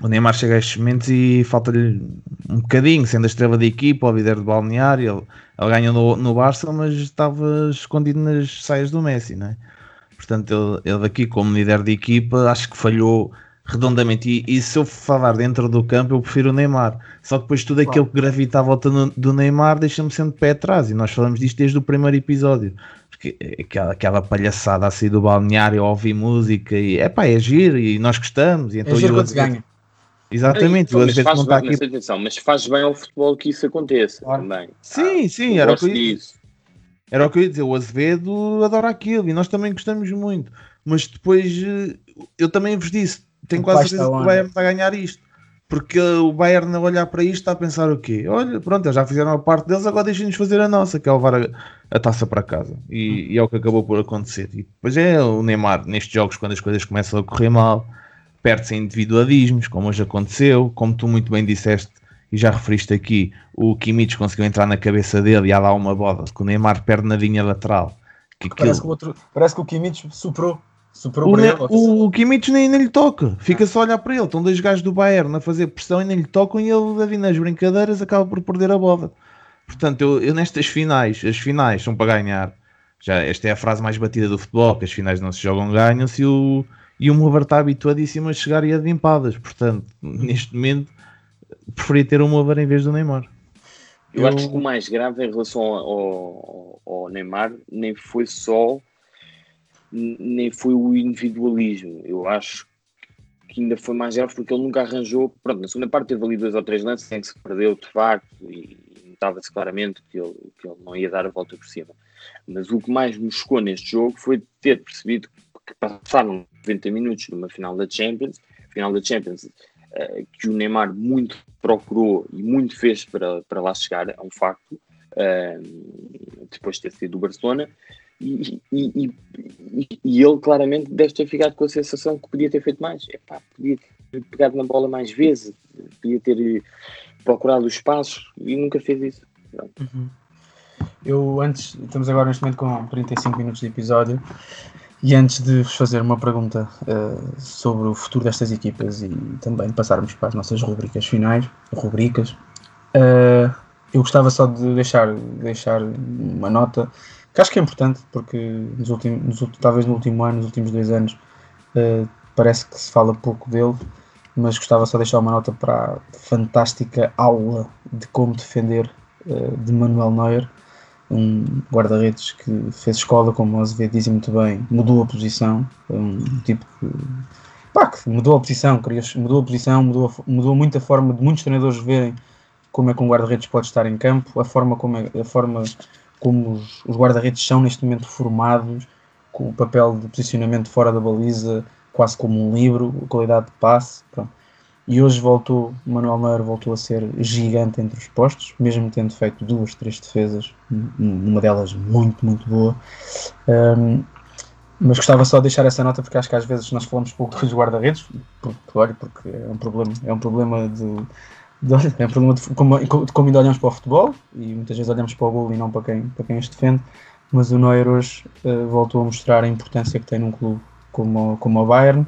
[SPEAKER 8] o Neymar chega a estes momentos e falta-lhe um bocadinho, sendo a estrela da equipa, o líder do balneário, ele, ele ganhou no, no Barça, mas estava escondido nas saias do Messi, não é? Portanto, ele, ele daqui como líder de equipa, acho que falhou redondamente. E, e, se eu falar dentro do campo, eu prefiro o Neymar. Só que depois tudo aquilo que gravita à volta no, do Neymar deixa-me sempre de pé atrás. E nós falamos disto desde o primeiro episódio. Porque aquela, aquela palhaçada assim do balneário, ouvir música e é pá, é giro e nós gostamos. E
[SPEAKER 7] então é giro quando se ganha.
[SPEAKER 8] Exatamente,
[SPEAKER 9] é, mas, faz não bem, aqui... atenção, mas faz bem ao futebol que isso aconteça claro. também.
[SPEAKER 8] Sim, ah, sim, era o, que eu ia, era o que eu ia dizer. O Azevedo adora aquilo e nós também gostamos muito. Mas depois eh, eu também vos disse: tenho quase certeza que o Bayern vai ganhar isto. Porque o Bayern a olhar para isto está a pensar o quê? Olha, pronto, eles já fizeram a parte deles, agora deixem-nos fazer a nossa, que é levar a, a taça para casa. E, hum. e, é o que acabou por acontecer. E depois é o Neymar, nestes jogos, quando as coisas começam a correr mal, perde-se individualismos, como hoje aconteceu, como tu muito bem disseste e já referiste aqui, o Kimmich conseguiu entrar na cabeça dele e há lá uma bola que o Neymar perde na linha lateral Que
[SPEAKER 7] Parece
[SPEAKER 8] aquilo-
[SPEAKER 7] que o, outro, parece que o Kimmich superou. Superou
[SPEAKER 8] O,
[SPEAKER 7] ele.
[SPEAKER 8] o, o Kimmich nem, nem lhe toca, fica só a olhar para ele. Estão dois gajos do Bayern a fazer pressão e nem lhe tocam e ele, a vir nas brincadeiras, acaba por perder a bola. Portanto, eu, eu nestas finais, as finais são para ganhar. Já, esta é a frase mais batida do futebol: que as finais não se jogam, ganham-se. E o, e o Mover está habituadíssimo a chegar e a de empadas. Portanto, neste momento, preferia ter o Mover em vez do Neymar.
[SPEAKER 9] Eu, acho que o mais grave em relação ao, ao- ao Neymar nem foi só nem foi o individualismo. Eu acho que ainda foi mais grave porque ele nunca arranjou. Pronto, na segunda parte teve ali dois ou três lances em que se perdeu de facto e notava-se claramente que ele, que ele não ia dar a volta por cima. Mas o que mais me chocou neste jogo foi ter percebido que passaram 90 minutos numa final da Champions, final da Champions eh, que o Neymar muito procurou e muito fez para, para lá chegar, é um facto, eh, depois de ter sido do Barcelona, e, e, e, e ele claramente deve ter ficado com a sensação que podia ter feito mais. Epá, podia ter pegado na bola mais vezes, podia ter eh, procurado os espaços e nunca fez isso. Pronto.
[SPEAKER 7] Eu antes, estamos agora neste momento com 35 minutos de episódio e antes de vos fazer uma pergunta eh, sobre o futuro destas equipas e também passarmos para as nossas rubricas finais, rubricas, eh, eu gostava só de deixar, deixar uma nota que acho que é importante porque nos últimos, nos ulti- talvez no último ano, nos últimos dois anos, eh, parece que se fala pouco dele, mas gostava só de deixar uma nota para a fantástica aula de como defender eh, de Manuel Neuer um guarda-redes que fez escola, como o Azevedo dizia muito bem, mudou a posição, um tipo que, pá, que mudou a posição, mudou a posição, mudou, mudou muito a forma de muitos treinadores verem como é que um guarda-redes pode estar em campo, a forma como, é, a forma como os, os guarda-redes são neste momento formados, com o papel de posicionamento fora da baliza, quase como um livro, a qualidade de passe, pronto. E hoje voltou, Manuel Neuer voltou a ser gigante entre os postos, mesmo tendo feito duas, três defesas, um- uma delas muito, muito boa. Um, mas gostava só de deixar essa nota porque acho que às vezes nós falamos pouco dos guarda-redes, porque, olha, porque é um problema, é um problema de, é um problema de como, como ainda olhamos para o futebol e muitas vezes olhamos para o gol e não para quem, para quem os defende. Mas o Neuer hoje eh, voltou a mostrar a importância que tem num clube como, como o Bayern.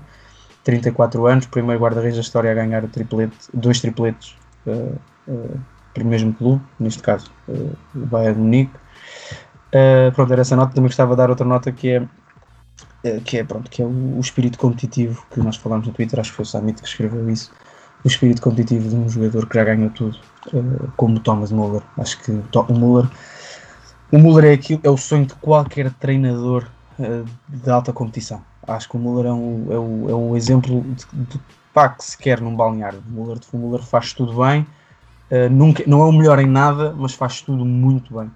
[SPEAKER 7] 34 anos, primeiro guarda-redes da história a ganhar o triplete, dois tripletes uh, uh, pelo mesmo clube, neste caso uh, o Bayern Munique. Uh, pronto, era essa nota, também gostava de dar outra nota que é, uh, que é, pronto, que é o, o espírito competitivo que nós falámos no Twitter, acho que foi o Samit que escreveu isso, o espírito competitivo de um jogador que já ganhou tudo, uh, como Thomas Muller. Acho que o, Muller o Muller é, aquilo, é o sonho de qualquer treinador uh, de alta competição. Acho que o Muller é um, é um, é um exemplo de, de pá, que se quer num balneário. O Muller, o Muller faz tudo bem, uh, nunca, não é o melhor em nada, mas faz tudo muito bem.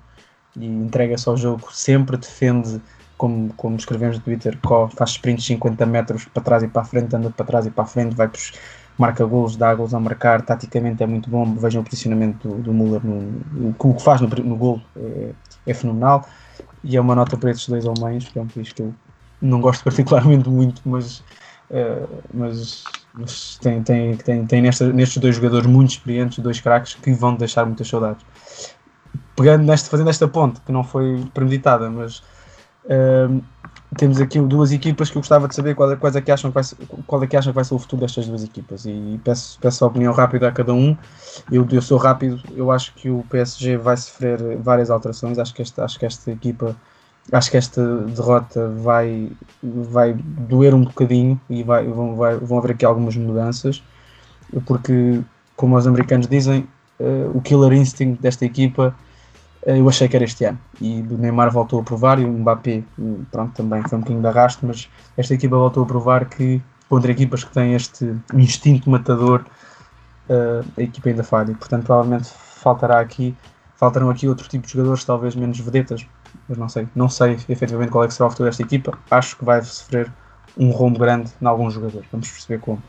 [SPEAKER 7] E entrega-se ao jogo sempre, defende, como, como escrevemos no Twitter, faz sprints 50 metros para trás e para a frente, anda para trás e para a frente, vai pros, marca golos, dá golos a marcar, taticamente é muito bom. Vejam o posicionamento do, do Muller, no, o, o que faz no, no gol é, é fenomenal. E é uma nota para esses dois homens, que é um país que eu não gosto particularmente muito, mas, uh, mas, mas tem, tem, tem, tem nesta, nestes dois jogadores muito experientes, dois craques, que vão deixar muitas saudades. Pegando nesta, fazendo esta ponte, que não foi premeditada, mas uh, temos aqui duas equipas que eu gostava de saber qual é, quais é que acham que vai ser, qual é que acham que vai ser o futuro destas duas equipas. E peço, peço a opinião rápida a cada um. Eu, eu sou rápido, eu acho que o PSG vai sofrer várias alterações, acho que esta, acho que esta equipa acho que esta derrota vai, vai doer um bocadinho e vai, vão, vai, vão haver aqui algumas mudanças, porque, como os americanos dizem, uh, o killer instinct desta equipa eu achei que era este ano. E o Neymar voltou a provar, e o Mbappé, pronto, também foi um bocadinho de arrasto, mas esta equipa voltou a provar que contra equipas que têm este instinto matador, uh, a equipa ainda falha. Portanto, provavelmente faltará aqui, faltarão aqui outro tipo de jogadores, talvez menos vedetas, mas não sei, não sei efetivamente qual é que será o futuro desta equipa. Acho que vai sofrer um rombo grande em alguns jogadores, vamos perceber como.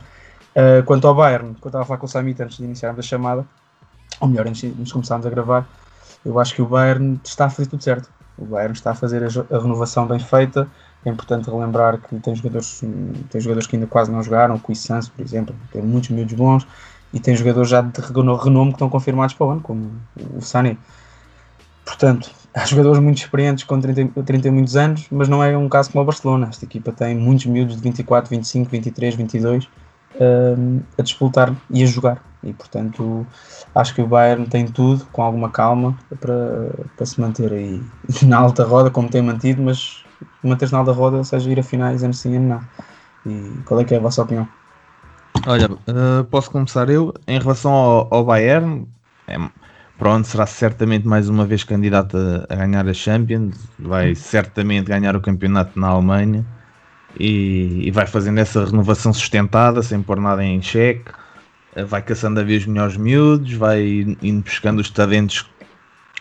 [SPEAKER 7] Uh, quanto ao Bayern, quando estava a falar com o Samit antes de iniciarmos a chamada, ou melhor, antes de começarmos a gravar, eu acho que o Bayern está a fazer tudo certo. O Bayern está a fazer a, renovação bem feita. É importante relembrar que tem jogadores, tem jogadores que ainda quase não jogaram, o Cuisance, por exemplo, tem muitos miúdos bons, e tem jogadores já de renome que estão confirmados para o ano, como o Sané. portanto, há jogadores muito experientes com 30, 30 e muitos anos, mas não é um caso como o Barcelona. Esta equipa tem muitos miúdos de 24, 25, 23, 22 um, a disputar e a jogar. E portanto, acho que o Bayern tem tudo, com alguma calma, para, para se manter aí na alta roda, como tem mantido, mas manter-se na alta roda, ou seja, ir a finais ano sim, ano não. E qual é que é a vossa opinião?
[SPEAKER 8] Olha, uh, posso começar eu. Em relação ao, ao Bayern, é, pronto, será certamente mais uma vez candidato a, a, ganhar a Champions, vai certamente ganhar o campeonato na Alemanha e, e, vai fazendo essa renovação sustentada, sem pôr nada em xeque, uh, vai caçando a ver os melhores miúdos, vai indo buscando os talentos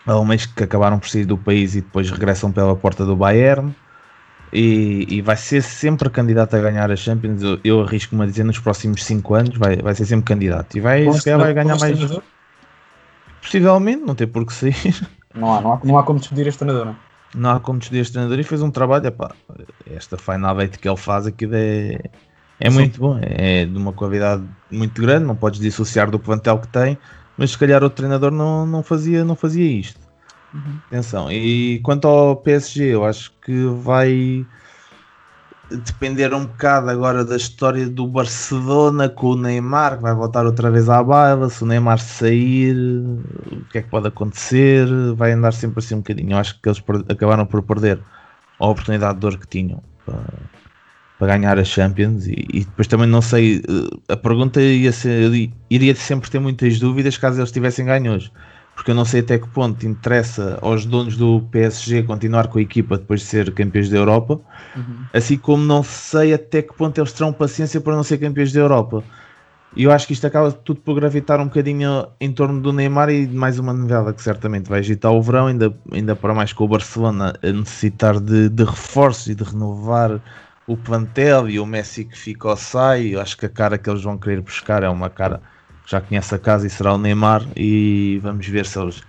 [SPEAKER 8] alemães que acabaram por sair do país e depois regressam pela porta do Bayern e, e, vai ser sempre candidato a ganhar a Champions. Eu, eu arrisco-me a dizer nos próximos 5 anos vai, vai ser sempre candidato e vai, se calhar vai ganhar mais. Treinador? Possivelmente, não tem por que sair.
[SPEAKER 7] Não há, não há, não há como despedir este treinador, não?
[SPEAKER 8] Não há como despedir este treinador e fez um trabalho. Epá, esta Final Eight que ele faz aqui é, é muito bom, é de uma qualidade muito grande. Não podes dissociar do plantel que tem, mas se calhar outro treinador não, não, fazia, não fazia isto. Uhum. Atenção. E quanto ao PSG, eu acho que vai depender um bocado agora da história do Barcelona com o Neymar, que vai voltar outra vez à baila. Se o Neymar sair, o que é que pode acontecer? Vai andar sempre assim um bocadinho. Eu acho que eles acabaram por perder a oportunidade de dor que tinham para, para ganhar a Champions. E, e, depois também não sei, a pergunta ia ser, iria sempre ter muitas dúvidas caso eles tivessem ganho hoje porque eu não sei até que ponto interessa aos donos do PSG continuar com a equipa depois de ser campeões da Europa, uhum. assim como não sei até que ponto eles terão paciência para não ser campeões da Europa. E eu acho que isto acaba tudo por gravitar um bocadinho em torno do Neymar e de mais uma novela que certamente vai agitar o verão, ainda, ainda para mais com o Barcelona a necessitar de, de reforços e de renovar o plantel e o Messi que fica ou sai. Eu acho que a cara que eles vão querer buscar é uma cara já conhece a casa e será o Neymar e vamos ver se eles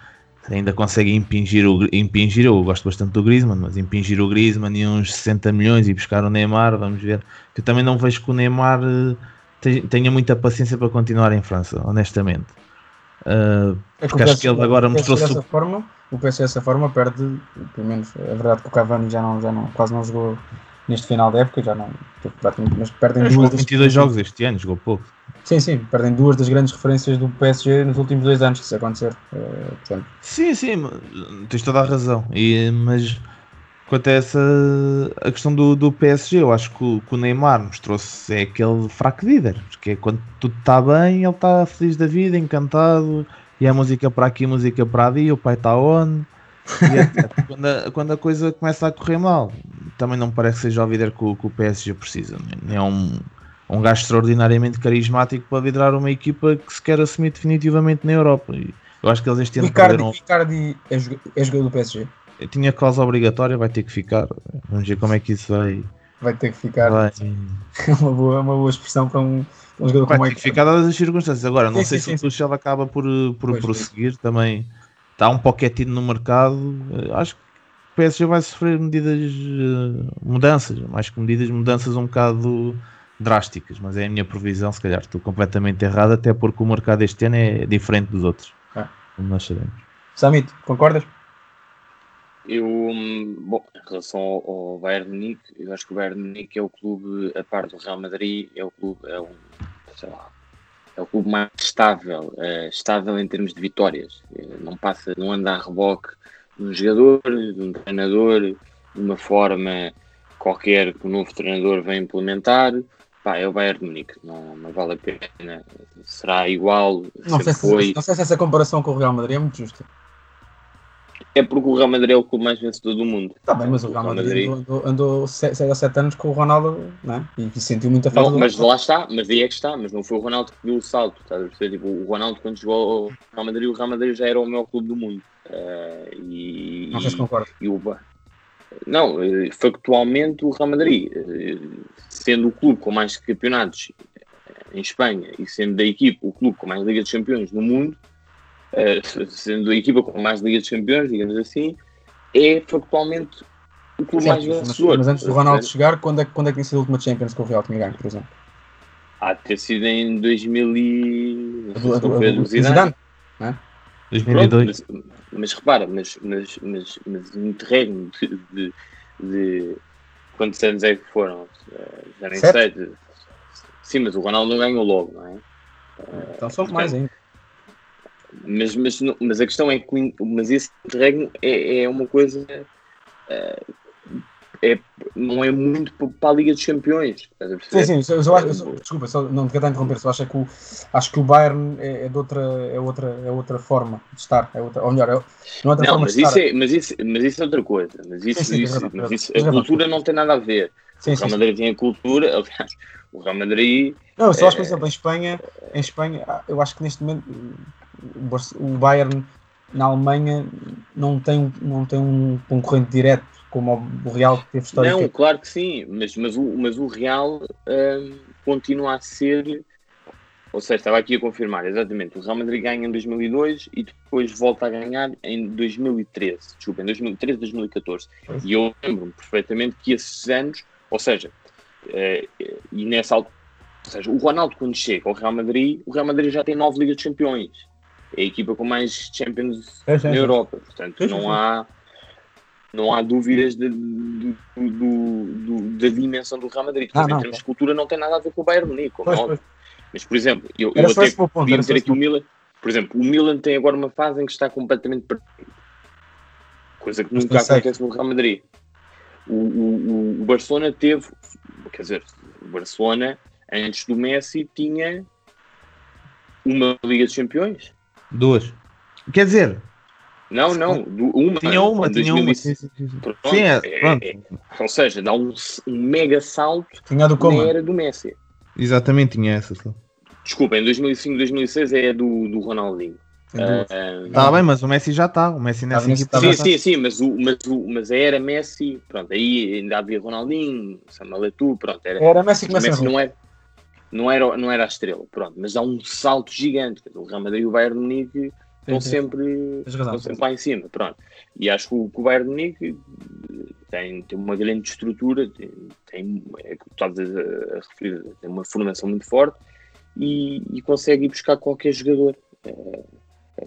[SPEAKER 8] ainda conseguem impingir o impingir, eu gosto bastante do Griezmann, mas impingir o Griezmann e uns 60 milhões e buscar o Neymar, vamos ver. Que eu também não vejo que o Neymar eh, tenha muita paciência para continuar em França, honestamente. Uh,
[SPEAKER 7] é porque acho que ele agora mostrou-se. Dessa forma, o PSG dessa forma perde, pelo menos é verdade que o Cavani já não, já não, quase não jogou neste final da época, já não mas perdem
[SPEAKER 8] duas. Jogou 22 jogos este ano, jogou pouco.
[SPEAKER 7] Sim, sim, perdem duas das grandes referências do PSG nos últimos dois anos, que isso acontecer. Uh,
[SPEAKER 8] sim, sim, tens toda a razão. E, mas quanto a essa a questão do, do PSG, eu acho que o, que o Neymar mostrou-se é aquele fraco líder, porque é quando tudo está bem, ele está feliz da vida, encantado, e a música para aqui, música para ali, o pai está onde. É, quando, a, quando a coisa começa a correr mal, também não me parece que seja o líder que o, que o PSG precisa. É um, um gajo extraordinariamente carismático para liderar uma equipa que se quer assumir definitivamente na Europa. E eu acho que eles este ano
[SPEAKER 7] Icardi, perderam... Icardi é, é jogador do PSG?
[SPEAKER 8] Eu tinha causa obrigatória, vai ter que ficar. Vamos ver como é que isso vai.
[SPEAKER 7] Vai ter que ficar. Vai... É uma boa, uma boa expressão para um, um jogador
[SPEAKER 8] vai
[SPEAKER 7] como
[SPEAKER 8] ter que ficar dadas as circunstâncias. Agora, não sim, sei sim, se sim. o Tuchel acaba por, por pois prosseguir também. Está um poquetino no mercado. Acho que o PSG vai sofrer medidas, eh, mudanças, mais que medidas, mudanças um bocado drásticas, mas é a minha previsão, se calhar estou completamente errado, até porque o mercado este ano é diferente dos outros, ah. como nós sabemos.
[SPEAKER 7] Samit, concordas?
[SPEAKER 9] Eu, bom, em relação ao, ao Bayern Munique, eu acho que o Bayern Munique é o clube, a par do Real Madrid, é o clube, é um, sei lá, é o clube mais estável, é, estável em termos de vitórias. É, não passa, não anda a reboque de um jogador, de um treinador, de uma forma qualquer que o novo treinador venha implementar pá, é o Bayern Munique, não, não vale a pena, será igual,
[SPEAKER 7] não sei,
[SPEAKER 9] foi.
[SPEAKER 7] Se, não sei se essa comparação com o Real Madrid é muito justa.
[SPEAKER 9] É porque o Real Madrid é o clube mais vencedor do mundo.
[SPEAKER 7] Está bem, mas o Real, Madrid, andou, andou 6 a 7 anos com o Ronaldo né? e, e sentiu muita falta
[SPEAKER 9] não, Mas lá está, mas aí é que está, mas não foi o Ronaldo que deu o salto. Tá? Tipo, o Ronaldo, quando chegou ao Real Madrid, o Real Madrid já era o maior clube do mundo. Uh, e,
[SPEAKER 7] não sei se concordo.
[SPEAKER 9] E o, não, eh, factualmente o Real Madrid, eh, sendo o clube com mais campeonatos em Espanha e sendo da equipa o clube com mais Liga dos Campeões no mundo, sendo a equipa com mais Liga dos Campeões, digamos assim, é factualmente o clube certo, mais vencedor.
[SPEAKER 7] Mas, antes do Ronaldo chegar, quando é, quando é que tinha sido a última Champions que o Real tinha ganho, por exemplo?
[SPEAKER 9] Há de ter sido em 2000 e...
[SPEAKER 7] Não é?
[SPEAKER 8] 2002.
[SPEAKER 9] Pronto, mas, mas repara, mas, mas, mas, mas um interregno de, de, de quantos anos é que foram? Eh, Já nem
[SPEAKER 7] Sete?
[SPEAKER 9] sei. de- sim, mas o Ronaldo ganhou logo, não é?
[SPEAKER 7] Então são mais ainda.
[SPEAKER 9] Mas, mas, mas a questão é que mas esse interregno é, é uma coisa. eh, é, não é muito pa- para a Liga dos Campeões.
[SPEAKER 7] Sim, sim, eu, eu acho, eu só- desculpa, só, não te quero interromper, só acho que o, acho que o Bayern é, é de outra, é outra, é outra forma de estar, é outra, ou melhor, é, não é outra
[SPEAKER 9] Não,
[SPEAKER 7] forma
[SPEAKER 9] mas
[SPEAKER 7] de
[SPEAKER 9] isso,
[SPEAKER 7] estar.
[SPEAKER 9] é, mas, isso, mas isso é outra coisa. Mas isso,
[SPEAKER 7] sim, tens
[SPEAKER 9] isso-
[SPEAKER 7] razão,
[SPEAKER 9] mas isso- a cultura não tem nada a ver.
[SPEAKER 7] Sim,
[SPEAKER 9] o
[SPEAKER 7] sim,
[SPEAKER 9] Real
[SPEAKER 7] sim.
[SPEAKER 9] Madrid tem a cultura, aliás, o Real Madrid.
[SPEAKER 7] Não, eu só acho, por
[SPEAKER 9] é,
[SPEAKER 7] exemplo, em Espanha, em Espanha, eu acho que neste momento o Bayern na Alemanha não tem, não tem um concorrente direto como o Real que teve história.
[SPEAKER 9] Não, claro que sim, mas, mas, o, mas o Real hum, continua a ser. Ou seja, estava aqui a confirmar, exatamente. O Real Madrid ganha em 2002 e depois volta a ganhar em 2013. Desculpa, em 2013, 2014. E eu lembro-me perfeitamente que esses anos, ou seja, eh, e nessa altura, ou seja, o Ronaldo quando chega ao Real Madrid, o Real Madrid já tem nove Ligas de Campeões. É a equipa com mais Champions
[SPEAKER 7] É,
[SPEAKER 9] na. Europa. Portanto, não há não há dúvidas de- do- do- da dimensão do Real Madrid.
[SPEAKER 7] Ah,
[SPEAKER 9] Mas em
[SPEAKER 7] não,
[SPEAKER 9] termos de cultura não tem nada a ver com o Bayern Munique, como
[SPEAKER 7] Pois,
[SPEAKER 9] óbvio. Mas, por exemplo, eu, eu até podia dizer aqui o Milan, por exemplo, o Milan tem agora uma fase em que está completamente perdido. Coisa que nunca acontece no Real Madrid. O, o, o- o Barcelona teve, quer dizer, o Barcelona, antes do Messi, tinha uma Liga dos Campeões.
[SPEAKER 8] Duas. Quer dizer,
[SPEAKER 9] Não, não, uma.
[SPEAKER 8] tinha uma, tinha uma.
[SPEAKER 9] 2005.
[SPEAKER 8] Sim, sim, sim.
[SPEAKER 9] Pronto,
[SPEAKER 8] Sim, é,
[SPEAKER 9] é-
[SPEAKER 8] pronto.
[SPEAKER 9] é- ou seja, dá um, um mega salto
[SPEAKER 7] Tinha a do
[SPEAKER 9] na era do Messi.
[SPEAKER 8] Exatamente, tinha essa.
[SPEAKER 9] Desculpa, em 2005, 2006 é do, do Ronaldinho.
[SPEAKER 7] Tem duas.
[SPEAKER 9] Ah,
[SPEAKER 8] Tá bem, mas o Messi já está. O Messi nessa
[SPEAKER 7] Tá, Messi
[SPEAKER 8] equipa
[SPEAKER 7] tá
[SPEAKER 8] já
[SPEAKER 9] sim,
[SPEAKER 8] está.
[SPEAKER 9] sim, sim, mas, o, mas, o, mas a era Messi, pronto, aí ainda havia Ronaldinho, Samuel Eto'o, pronto, era,
[SPEAKER 7] Era Messi que
[SPEAKER 9] Messi
[SPEAKER 7] a
[SPEAKER 9] não era, não, era, não era a estrela, pronto, mas dá um salto gigante, o Real Madrid e o Bayern Munique estão sempre, estão sempre lá em cima, pronto, e acho que o, que o Bayern de Munique tem, tem uma grande estrutura, tem, tem é que estás a, a referir, tem uma formação muito forte e, e consegue ir buscar qualquer jogador. Eh,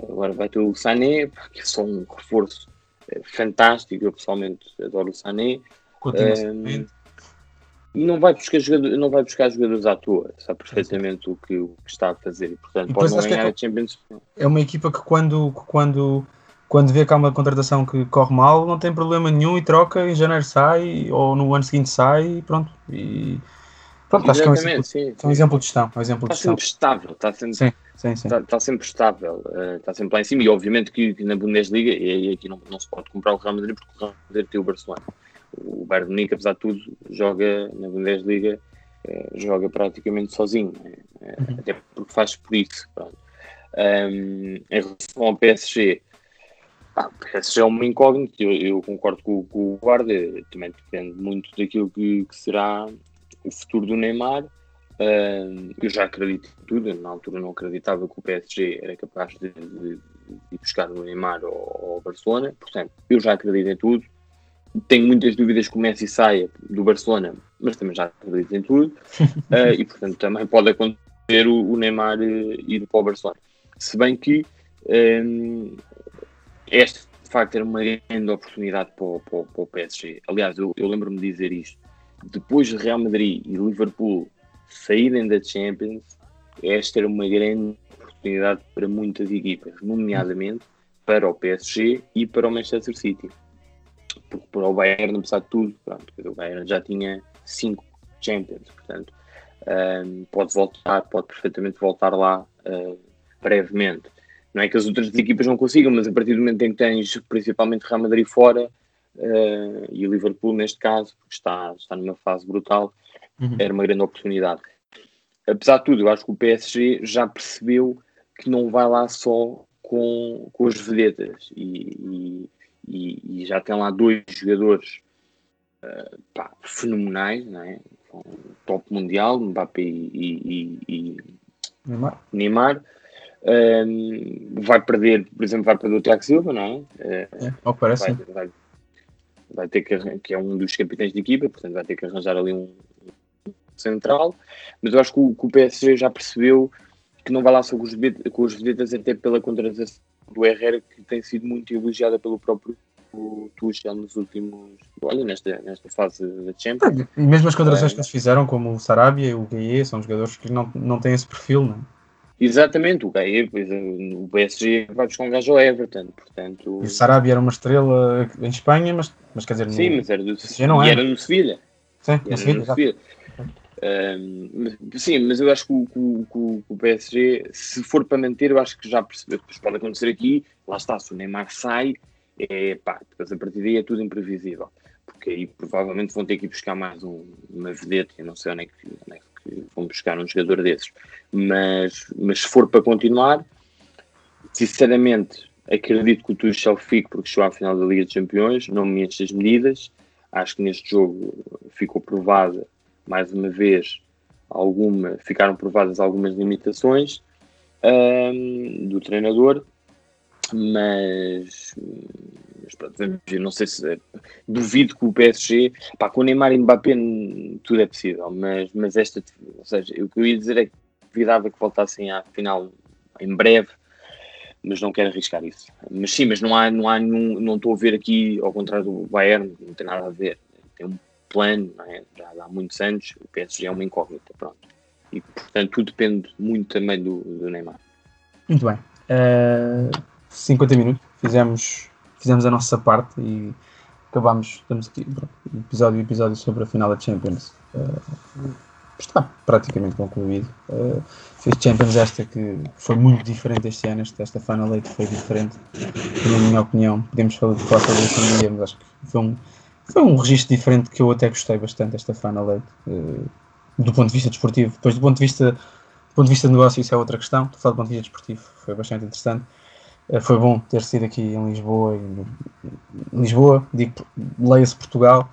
[SPEAKER 9] Agora vai ter o Sané, que é só um reforço eh, fantástico. Eu pessoalmente adoro o Sané.
[SPEAKER 7] Continua
[SPEAKER 9] Eh, e não vai, buscar jogador, não vai buscar jogadores à toa, sabe perfeitamente o que, o que está a fazer. E, portanto,
[SPEAKER 7] E
[SPEAKER 9] pode não
[SPEAKER 7] é
[SPEAKER 9] ganhar
[SPEAKER 7] que-
[SPEAKER 9] a Champions
[SPEAKER 7] é uma equipa que quando, quando, quando vê que há uma contratação que corre mal, não tem problema nenhum e troca, em janeiro sai, ou no ano seguinte sai e pronto. E pronto, acho que é um exemplo,
[SPEAKER 9] Exatamente, sim.
[SPEAKER 7] é um exemplo de gestão. É um exemplo de
[SPEAKER 9] Está
[SPEAKER 7] gestão.
[SPEAKER 9] sempre estável, está sempre,
[SPEAKER 7] Sim, sim, sim.
[SPEAKER 9] está, está sempre estável, eh, está sempre lá em cima. E obviamente que, que na Bundesliga, e aqui não, não se pode comprar o Real Madrid porque o Real Madrid tem o Barcelona. O Bayern de Munique, apesar de tudo, joga na Bundesliga, eh, joga praticamente sozinho, né? Eh,
[SPEAKER 7] Uhum.
[SPEAKER 9] até porque faz por. Um, em relação ao PSG, pá, o PSG é uma incógnita, eu, eu concordo com, com o Guarda, também depende muito daquilo que, que será o futuro do Neymar. Eu já acredito em tudo, na altura não acreditava que o PSG era capaz de, de, de ir buscar o Neymar ao, ao Barcelona, portanto, eu já acredito em tudo. Tenho muitas dúvidas que o Messi saia do Barcelona, mas também já acredito em tudo. Uh, e portanto também pode acontecer o, o Neymar uh, ir para o Barcelona. Se bem que um, este de facto era uma grande oportunidade para o, para para o PSG. Aliás, eu, eu lembro-me de dizer isto. Depois de Real Madrid e Liverpool saírem da Champions, esta era uma grande oportunidade para muitas equipas, nomeadamente para o PSG e para o Manchester City. Porque para o Bayern, apesar de tudo, pronto, o Bayern já tinha cinco Champions, portanto, um, pode voltar, pode perfeitamente voltar lá uh, brevemente. Não é que as outras equipas não consigam, mas a partir do momento em que tens principalmente Real Madrid fora uh, e o Liverpool neste caso, porque está, está numa fase brutal,
[SPEAKER 7] Uhum.
[SPEAKER 9] era uma grande oportunidade. Apesar de tudo, eu acho que o PSG já percebeu que não vai lá só com, com as vedetas e, e, e- e já tem lá dois jogadores uh, pá, fenomenais, não é? Top mundial, Mbappé e, e-
[SPEAKER 7] Neymar.
[SPEAKER 9] Neymar. Um, vai perder, por exemplo, vai perder o Tiago Silva, não é? Uh,
[SPEAKER 7] É, ao que parece.
[SPEAKER 9] vai, vai, vai ter que que é um dos capitães de equipa, portanto vai ter que arranjar ali um central, mas eu acho que o, que o PSG já percebeu que não vai lá só com os, vedet- com os vedetas até pela contratação do Herrera que tem sido muito elogiada pelo próprio Tuchel nos últimos, olha, nesta, nesta fase da Champions.
[SPEAKER 7] E mesmo as contratações
[SPEAKER 9] É.
[SPEAKER 7] que eles fizeram, como o Sarabia e o Gaie, são jogadores que não, não têm esse perfil, não é?
[SPEAKER 9] Exatamente, o Gaia, pois, o PSG vai buscar um gajo ao Everton, portanto...
[SPEAKER 7] E o Sarabia era uma estrela em Espanha, mas, mas quer dizer,
[SPEAKER 9] Sim,
[SPEAKER 7] no,
[SPEAKER 9] mas era do
[SPEAKER 7] não é.
[SPEAKER 9] era no Sevilha.
[SPEAKER 7] sim,
[SPEAKER 9] Era
[SPEAKER 7] no Sevilha,
[SPEAKER 9] mas- sim, mas eu acho que o, que que o- que PSG, se for para manter, eu acho que já percebeu. Depois pode acontecer aqui, lá está, se o Neymar sai, é pá, depois a partir daí é tudo imprevisível. Porque aí provavelmente vão ter que ir buscar mais um, uma vedete, eu não sei onde é, que, onde é que vão buscar um jogador desses. Mas, mas se for para continuar, sinceramente, acredito que o Tuchel fique porque chegou à final da Liga dos Campeões, não me enche as medidas. Acho que neste jogo ficou provada, mais uma vez, alguma, ficaram provadas algumas limitações ahm, do treinador, mas, mas pronto, não sei se duvido que o PSG, pá, com o Neymar e Mbappé tudo é possível, mas, mas esta, ou seja, o que eu ia dizer é que duvidava que voltassem à final em breve, mas não quero arriscar isso. Mas sim, mas não há, não há nenhum, não estou a ver aqui, ao contrário do Bayern, não tem nada a ver. Tem um plano, é? já há muitos anos, o PSG é uma incógnita, pronto. E portanto tudo depende muito também do, do Neymar.
[SPEAKER 7] Muito bem. Eh, 50 minutos, fizemos, fizemos a nossa parte e acabámos, estamos aqui, episódio episódio sobre a final da Champions. Eh, está praticamente concluído. Eh, fez Champions esta que foi muito diferente este ano, esta, esta Final Eight foi diferente, na minha opinião. Podemos falar, isso um dia, mas acho que foi um, foi um registro diferente que eu até gostei bastante, esta Final Eight, eh, do ponto de vista desportivo. Depois, do ponto de vista do ponto de vista de negócio, isso é outra questão. Estou a falar do ponto de vista desportivo, foi bastante interessante. Eh, Foi bom ter sido aqui em Lisboa. Em Lisboa, digo, leia-se Portugal.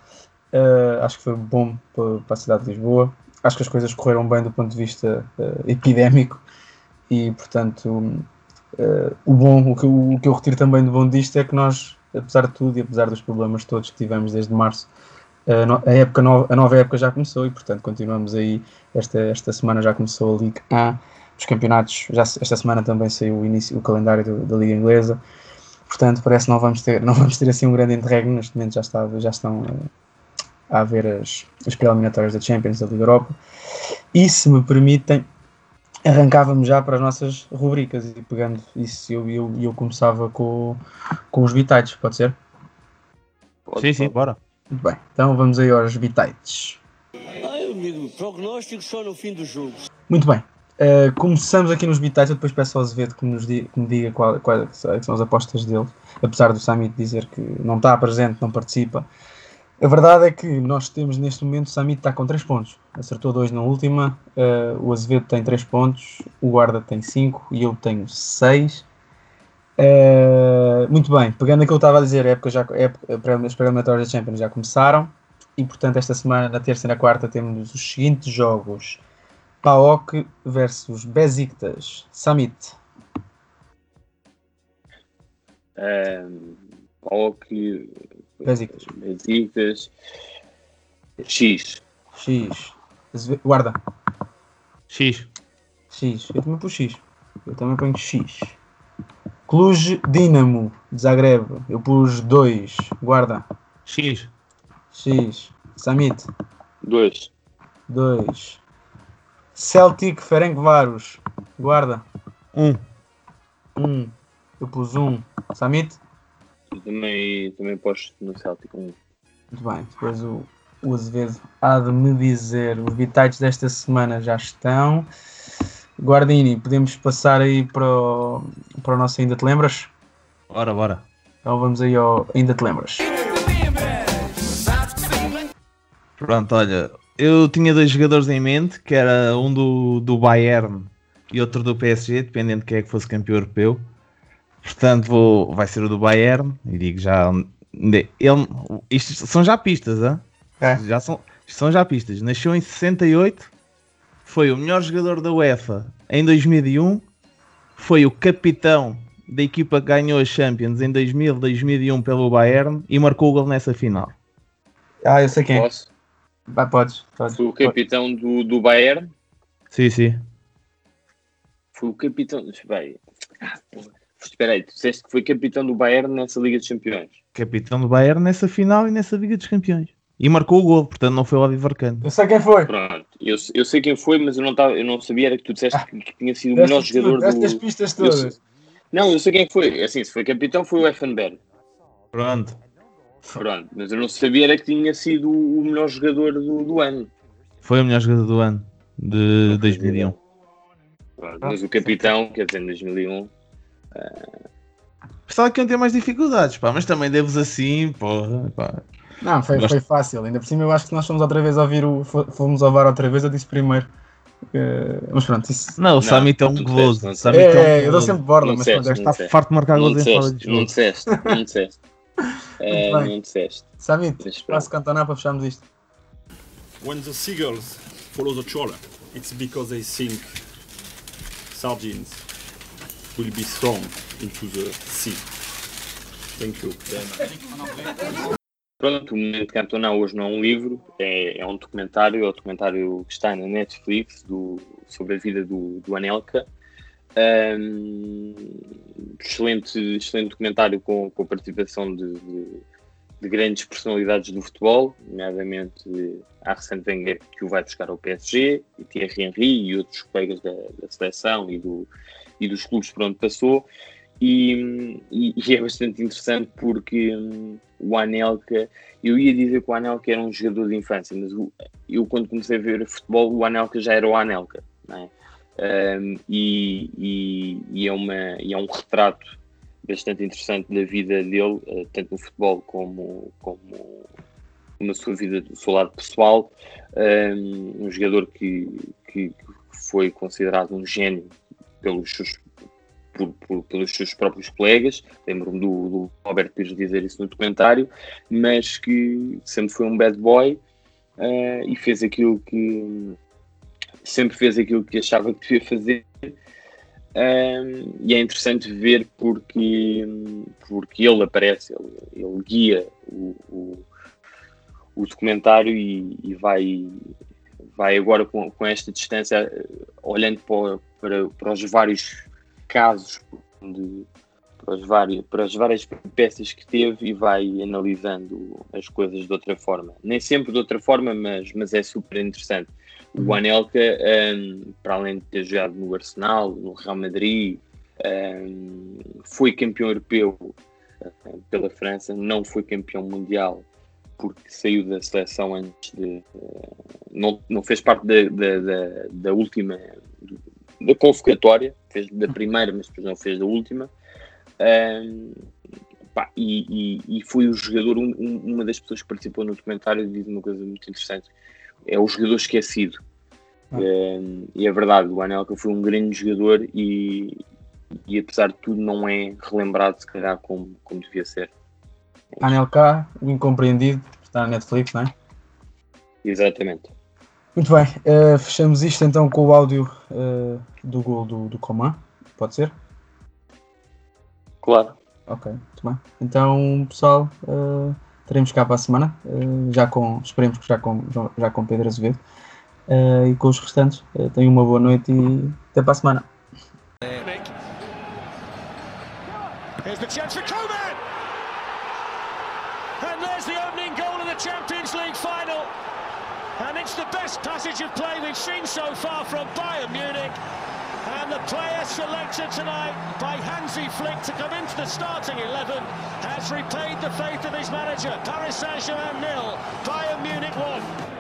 [SPEAKER 7] Eh, acho que foi bom para, a cidade de Lisboa. Acho que as coisas correram bem do ponto de vista epidémico e, portanto, o bom, o que, o que eu retiro também do bom disto é que nós, apesar de tudo e apesar dos problemas todos que tivemos desde março, a, época nova, a nova época já começou e, portanto, continuamos aí. Esta, esta semana já começou a Liga A, os campeonatos. Já, esta semana também saiu o, início, o calendário do- da Liga Inglesa. Portanto, parece que não vamos ter, não vamos ter assim um grande interregno. Neste momento já, está, já estão eh, a haver as, as pré-eliminatórias da Champions, da Liga Europa. E, se me permitem, arrancávamos já para as nossas rubricas e pegando isso, eu, eu, eu começava com, com os bitites, pode ser?
[SPEAKER 9] Pode-
[SPEAKER 8] Sim, sim,
[SPEAKER 9] pode.
[SPEAKER 8] bora.
[SPEAKER 7] Muito bem, então vamos aí aos bitites.
[SPEAKER 10] Ai, amigo, prognóstico só no fim do jogo.
[SPEAKER 7] Muito bem. Uh, começamos aqui nos bitites, eu depois peço ao Azevedo que, nos di- que me diga qual- quais são as apostas dele, apesar do Samit dizer que não está presente, não participa. A verdade é que nós temos neste momento, o Samit está com 3 pontos, acertou 2 na última, uh, o Azevedo tem 3 pontos, o Guarda tem 5 e eu tenho 6. muito bem, pegando aquilo que eu estava a dizer, a época já, a época, as preliminatórias da Champions já começaram e portanto esta semana, na terça e na quarta, temos os seguintes jogos. PAOK versus Besiktas. Samit.
[SPEAKER 9] Ahm, PAOK,
[SPEAKER 7] Besiktas.
[SPEAKER 9] Besiktas, X.
[SPEAKER 7] X. Guarda.
[SPEAKER 8] X.
[SPEAKER 7] X. Eu também pus X. Eu também ponho X. Cluj Dinamo. Zagreb. Eu pus 2. Guarda.
[SPEAKER 8] X.
[SPEAKER 7] X. Samit.
[SPEAKER 9] 2.
[SPEAKER 7] 2. Celtic Ferencváros. Guarda.
[SPEAKER 8] 1.
[SPEAKER 7] 1. Eu pus 1. Samit.
[SPEAKER 9] Também, também posto no Celtic.
[SPEAKER 7] Muito bem. Depois o, o Azevedo há de me dizer. Os bitites desta semana já estão. Guardini, podemos passar aí para o, para o nosso Ainda Te Lembras?
[SPEAKER 8] Bora, bora.
[SPEAKER 7] Então vamos aí ao Ainda Te Lembras.
[SPEAKER 8] Pronto, olha, eu tinha dois jogadores em mente, que era um do, do Bayern e outro do PSG, dependendo de quem é que fosse campeão europeu. Portanto, vou, vai ser o do Bayern, e digo já. Ele, isto são já pistas, hein?
[SPEAKER 7] É.
[SPEAKER 8] já são, isto são já pistas. Nasceu em 68, foi o melhor jogador da UEFA em 2001, foi o capitão da equipa que ganhou a Champions em 2000, 2001 pelo Bayern e marcou o gol nessa final.
[SPEAKER 7] Ah, eu sei quem é.
[SPEAKER 9] Posso?
[SPEAKER 7] Vai, podes. podes.
[SPEAKER 9] Foi o capitão do, do Bayern.
[SPEAKER 8] Sim, sim.
[SPEAKER 9] Foi o capitão. Bem, ah. Espera aí, tu disseste que foi capitão do Bayern nessa Liga dos Campeões.
[SPEAKER 8] Capitão do Bayern nessa final e nessa Liga dos Campeões. E marcou o gol, portanto não foi o Oliver Kahn.
[SPEAKER 7] Eu sei quem foi.
[SPEAKER 9] Pronto, eu, eu sei quem foi, mas eu não, tava, eu não sabia era que tu disseste que, que tinha sido o melhor jogador do.
[SPEAKER 7] deste as pistas
[SPEAKER 9] Eu
[SPEAKER 7] todas.
[SPEAKER 9] Não, eu sei quem foi. Assim, se foi capitão, foi o Effenberg.
[SPEAKER 8] Pronto.
[SPEAKER 9] Pronto, mas eu não sabia era que tinha sido o melhor jogador do, do ano.
[SPEAKER 8] Foi o melhor jogador do ano de 2001.
[SPEAKER 9] Pronto, mas o capitão, quer dizer, em 2001.
[SPEAKER 8] Pensava que iam ter mais dificuldades, pá, mas também deves assim, porra. Pá.
[SPEAKER 7] Não, foi,
[SPEAKER 8] Gosto-
[SPEAKER 7] foi fácil. Ainda por cima eu acho que nós fomos outra vez ouvir o. fo- Fomos ao VAR outra vez, eu disse primeiro. Eh, mas pronto, isso.
[SPEAKER 8] Não, o Samit é um
[SPEAKER 9] não
[SPEAKER 8] goloso.
[SPEAKER 9] não
[SPEAKER 8] Samit é,
[SPEAKER 7] É, eu dou sempre borla,
[SPEAKER 9] Não
[SPEAKER 7] mas
[SPEAKER 9] disseste,
[SPEAKER 7] pronto,
[SPEAKER 8] Está
[SPEAKER 9] disseste.
[SPEAKER 8] farto de marcar
[SPEAKER 9] Não
[SPEAKER 8] gols em fora de
[SPEAKER 9] não
[SPEAKER 8] jogo.
[SPEAKER 9] disseste, não disseste. É,
[SPEAKER 7] Muito bem.
[SPEAKER 9] não disseste. Pronto.
[SPEAKER 7] passo cantonar para fecharmos isto.
[SPEAKER 11] When the seagulls follow the trawler, it's because they think sardines will be thrown into the sea. Thank you.
[SPEAKER 9] Pronto, o Momento Cantona hoje não é um livro, é, é um documentário, é o documentário que está na Netflix do, sobre a vida do, do Anelka. Ahm, excelente, excelente documentário com, com a participação de, de- de grandes personalidades do futebol, nomeadamente Arsene Wenger, que o vai buscar ao PSG, e Thierry Henry e outros colegas da, da seleção e, do, e dos clubes por onde passou. E, e- é bastante interessante porque hum, o Anelka, eu ia dizer que o Anelka era um jogador de infância, mas o- eu quando comecei a ver futebol, o Anelka já era o Anelka, é? Um, e, e- e é uma, e é um retrato bastante interessante da vida dele, eh, tanto no futebol como, como na sua vida, do seu lado pessoal. Um, um jogador que, que foi considerado um gênio pelos seus, por- por- pelos seus próprios colegas. Lembro-me do, do Robert Pires dizer isso no documentário, mas que sempre foi um bad boy eh, e fez aquilo que sempre fez aquilo que achava que devia fazer. E é interessante ver porque, porque ele aparece, ele, ele guia o, o, o documentário e, e vai, vai agora com, com esta distância, olhando para, para, para os vários casos, de, para, as várias, para as várias peças que teve e vai analisando as coisas de outra forma. Nem sempre de outra forma, mas, mas é super interessante. O Anelka, um, para além de ter jogado no Arsenal, no Real Madrid, um, foi campeão europeu uh, pela França, não foi campeão mundial porque saiu da seleção antes de. uh, não, não fez parte da, da, da, da última. da convocatória, fez da primeira, mas depois não fez da última. Um, pá, e, e, e foi o jogador, um- um- uma das pessoas que participou no documentário, diz uma coisa muito interessante é o jogador esquecido. Um, e é verdade, o Anelka foi um grande jogador e, e apesar de tudo não é relembrado se calhar como, como devia ser.
[SPEAKER 7] Anel K, o incompreendido, está na Netflix, não é?
[SPEAKER 9] Exatamente.
[SPEAKER 7] Muito bem, eh, fechamos isto então com o áudio eh, do gol do, do Coman, pode ser?
[SPEAKER 9] Claro.
[SPEAKER 7] Ok, muito bem. Então, pessoal, eh, teremos cá para a semana, já com, esperemos que já com, já com Pedro Azevedo e com os restantes. Tenham uma boa noite e até para a semana.
[SPEAKER 12] Here's best passage of play we've seen so far from Bayern Munich. And the player selected tonight by Hansi Flick to come into the starting 11 has repaid the faith of his manager. Paris Saint-Germain nil, Bayern Munich 1.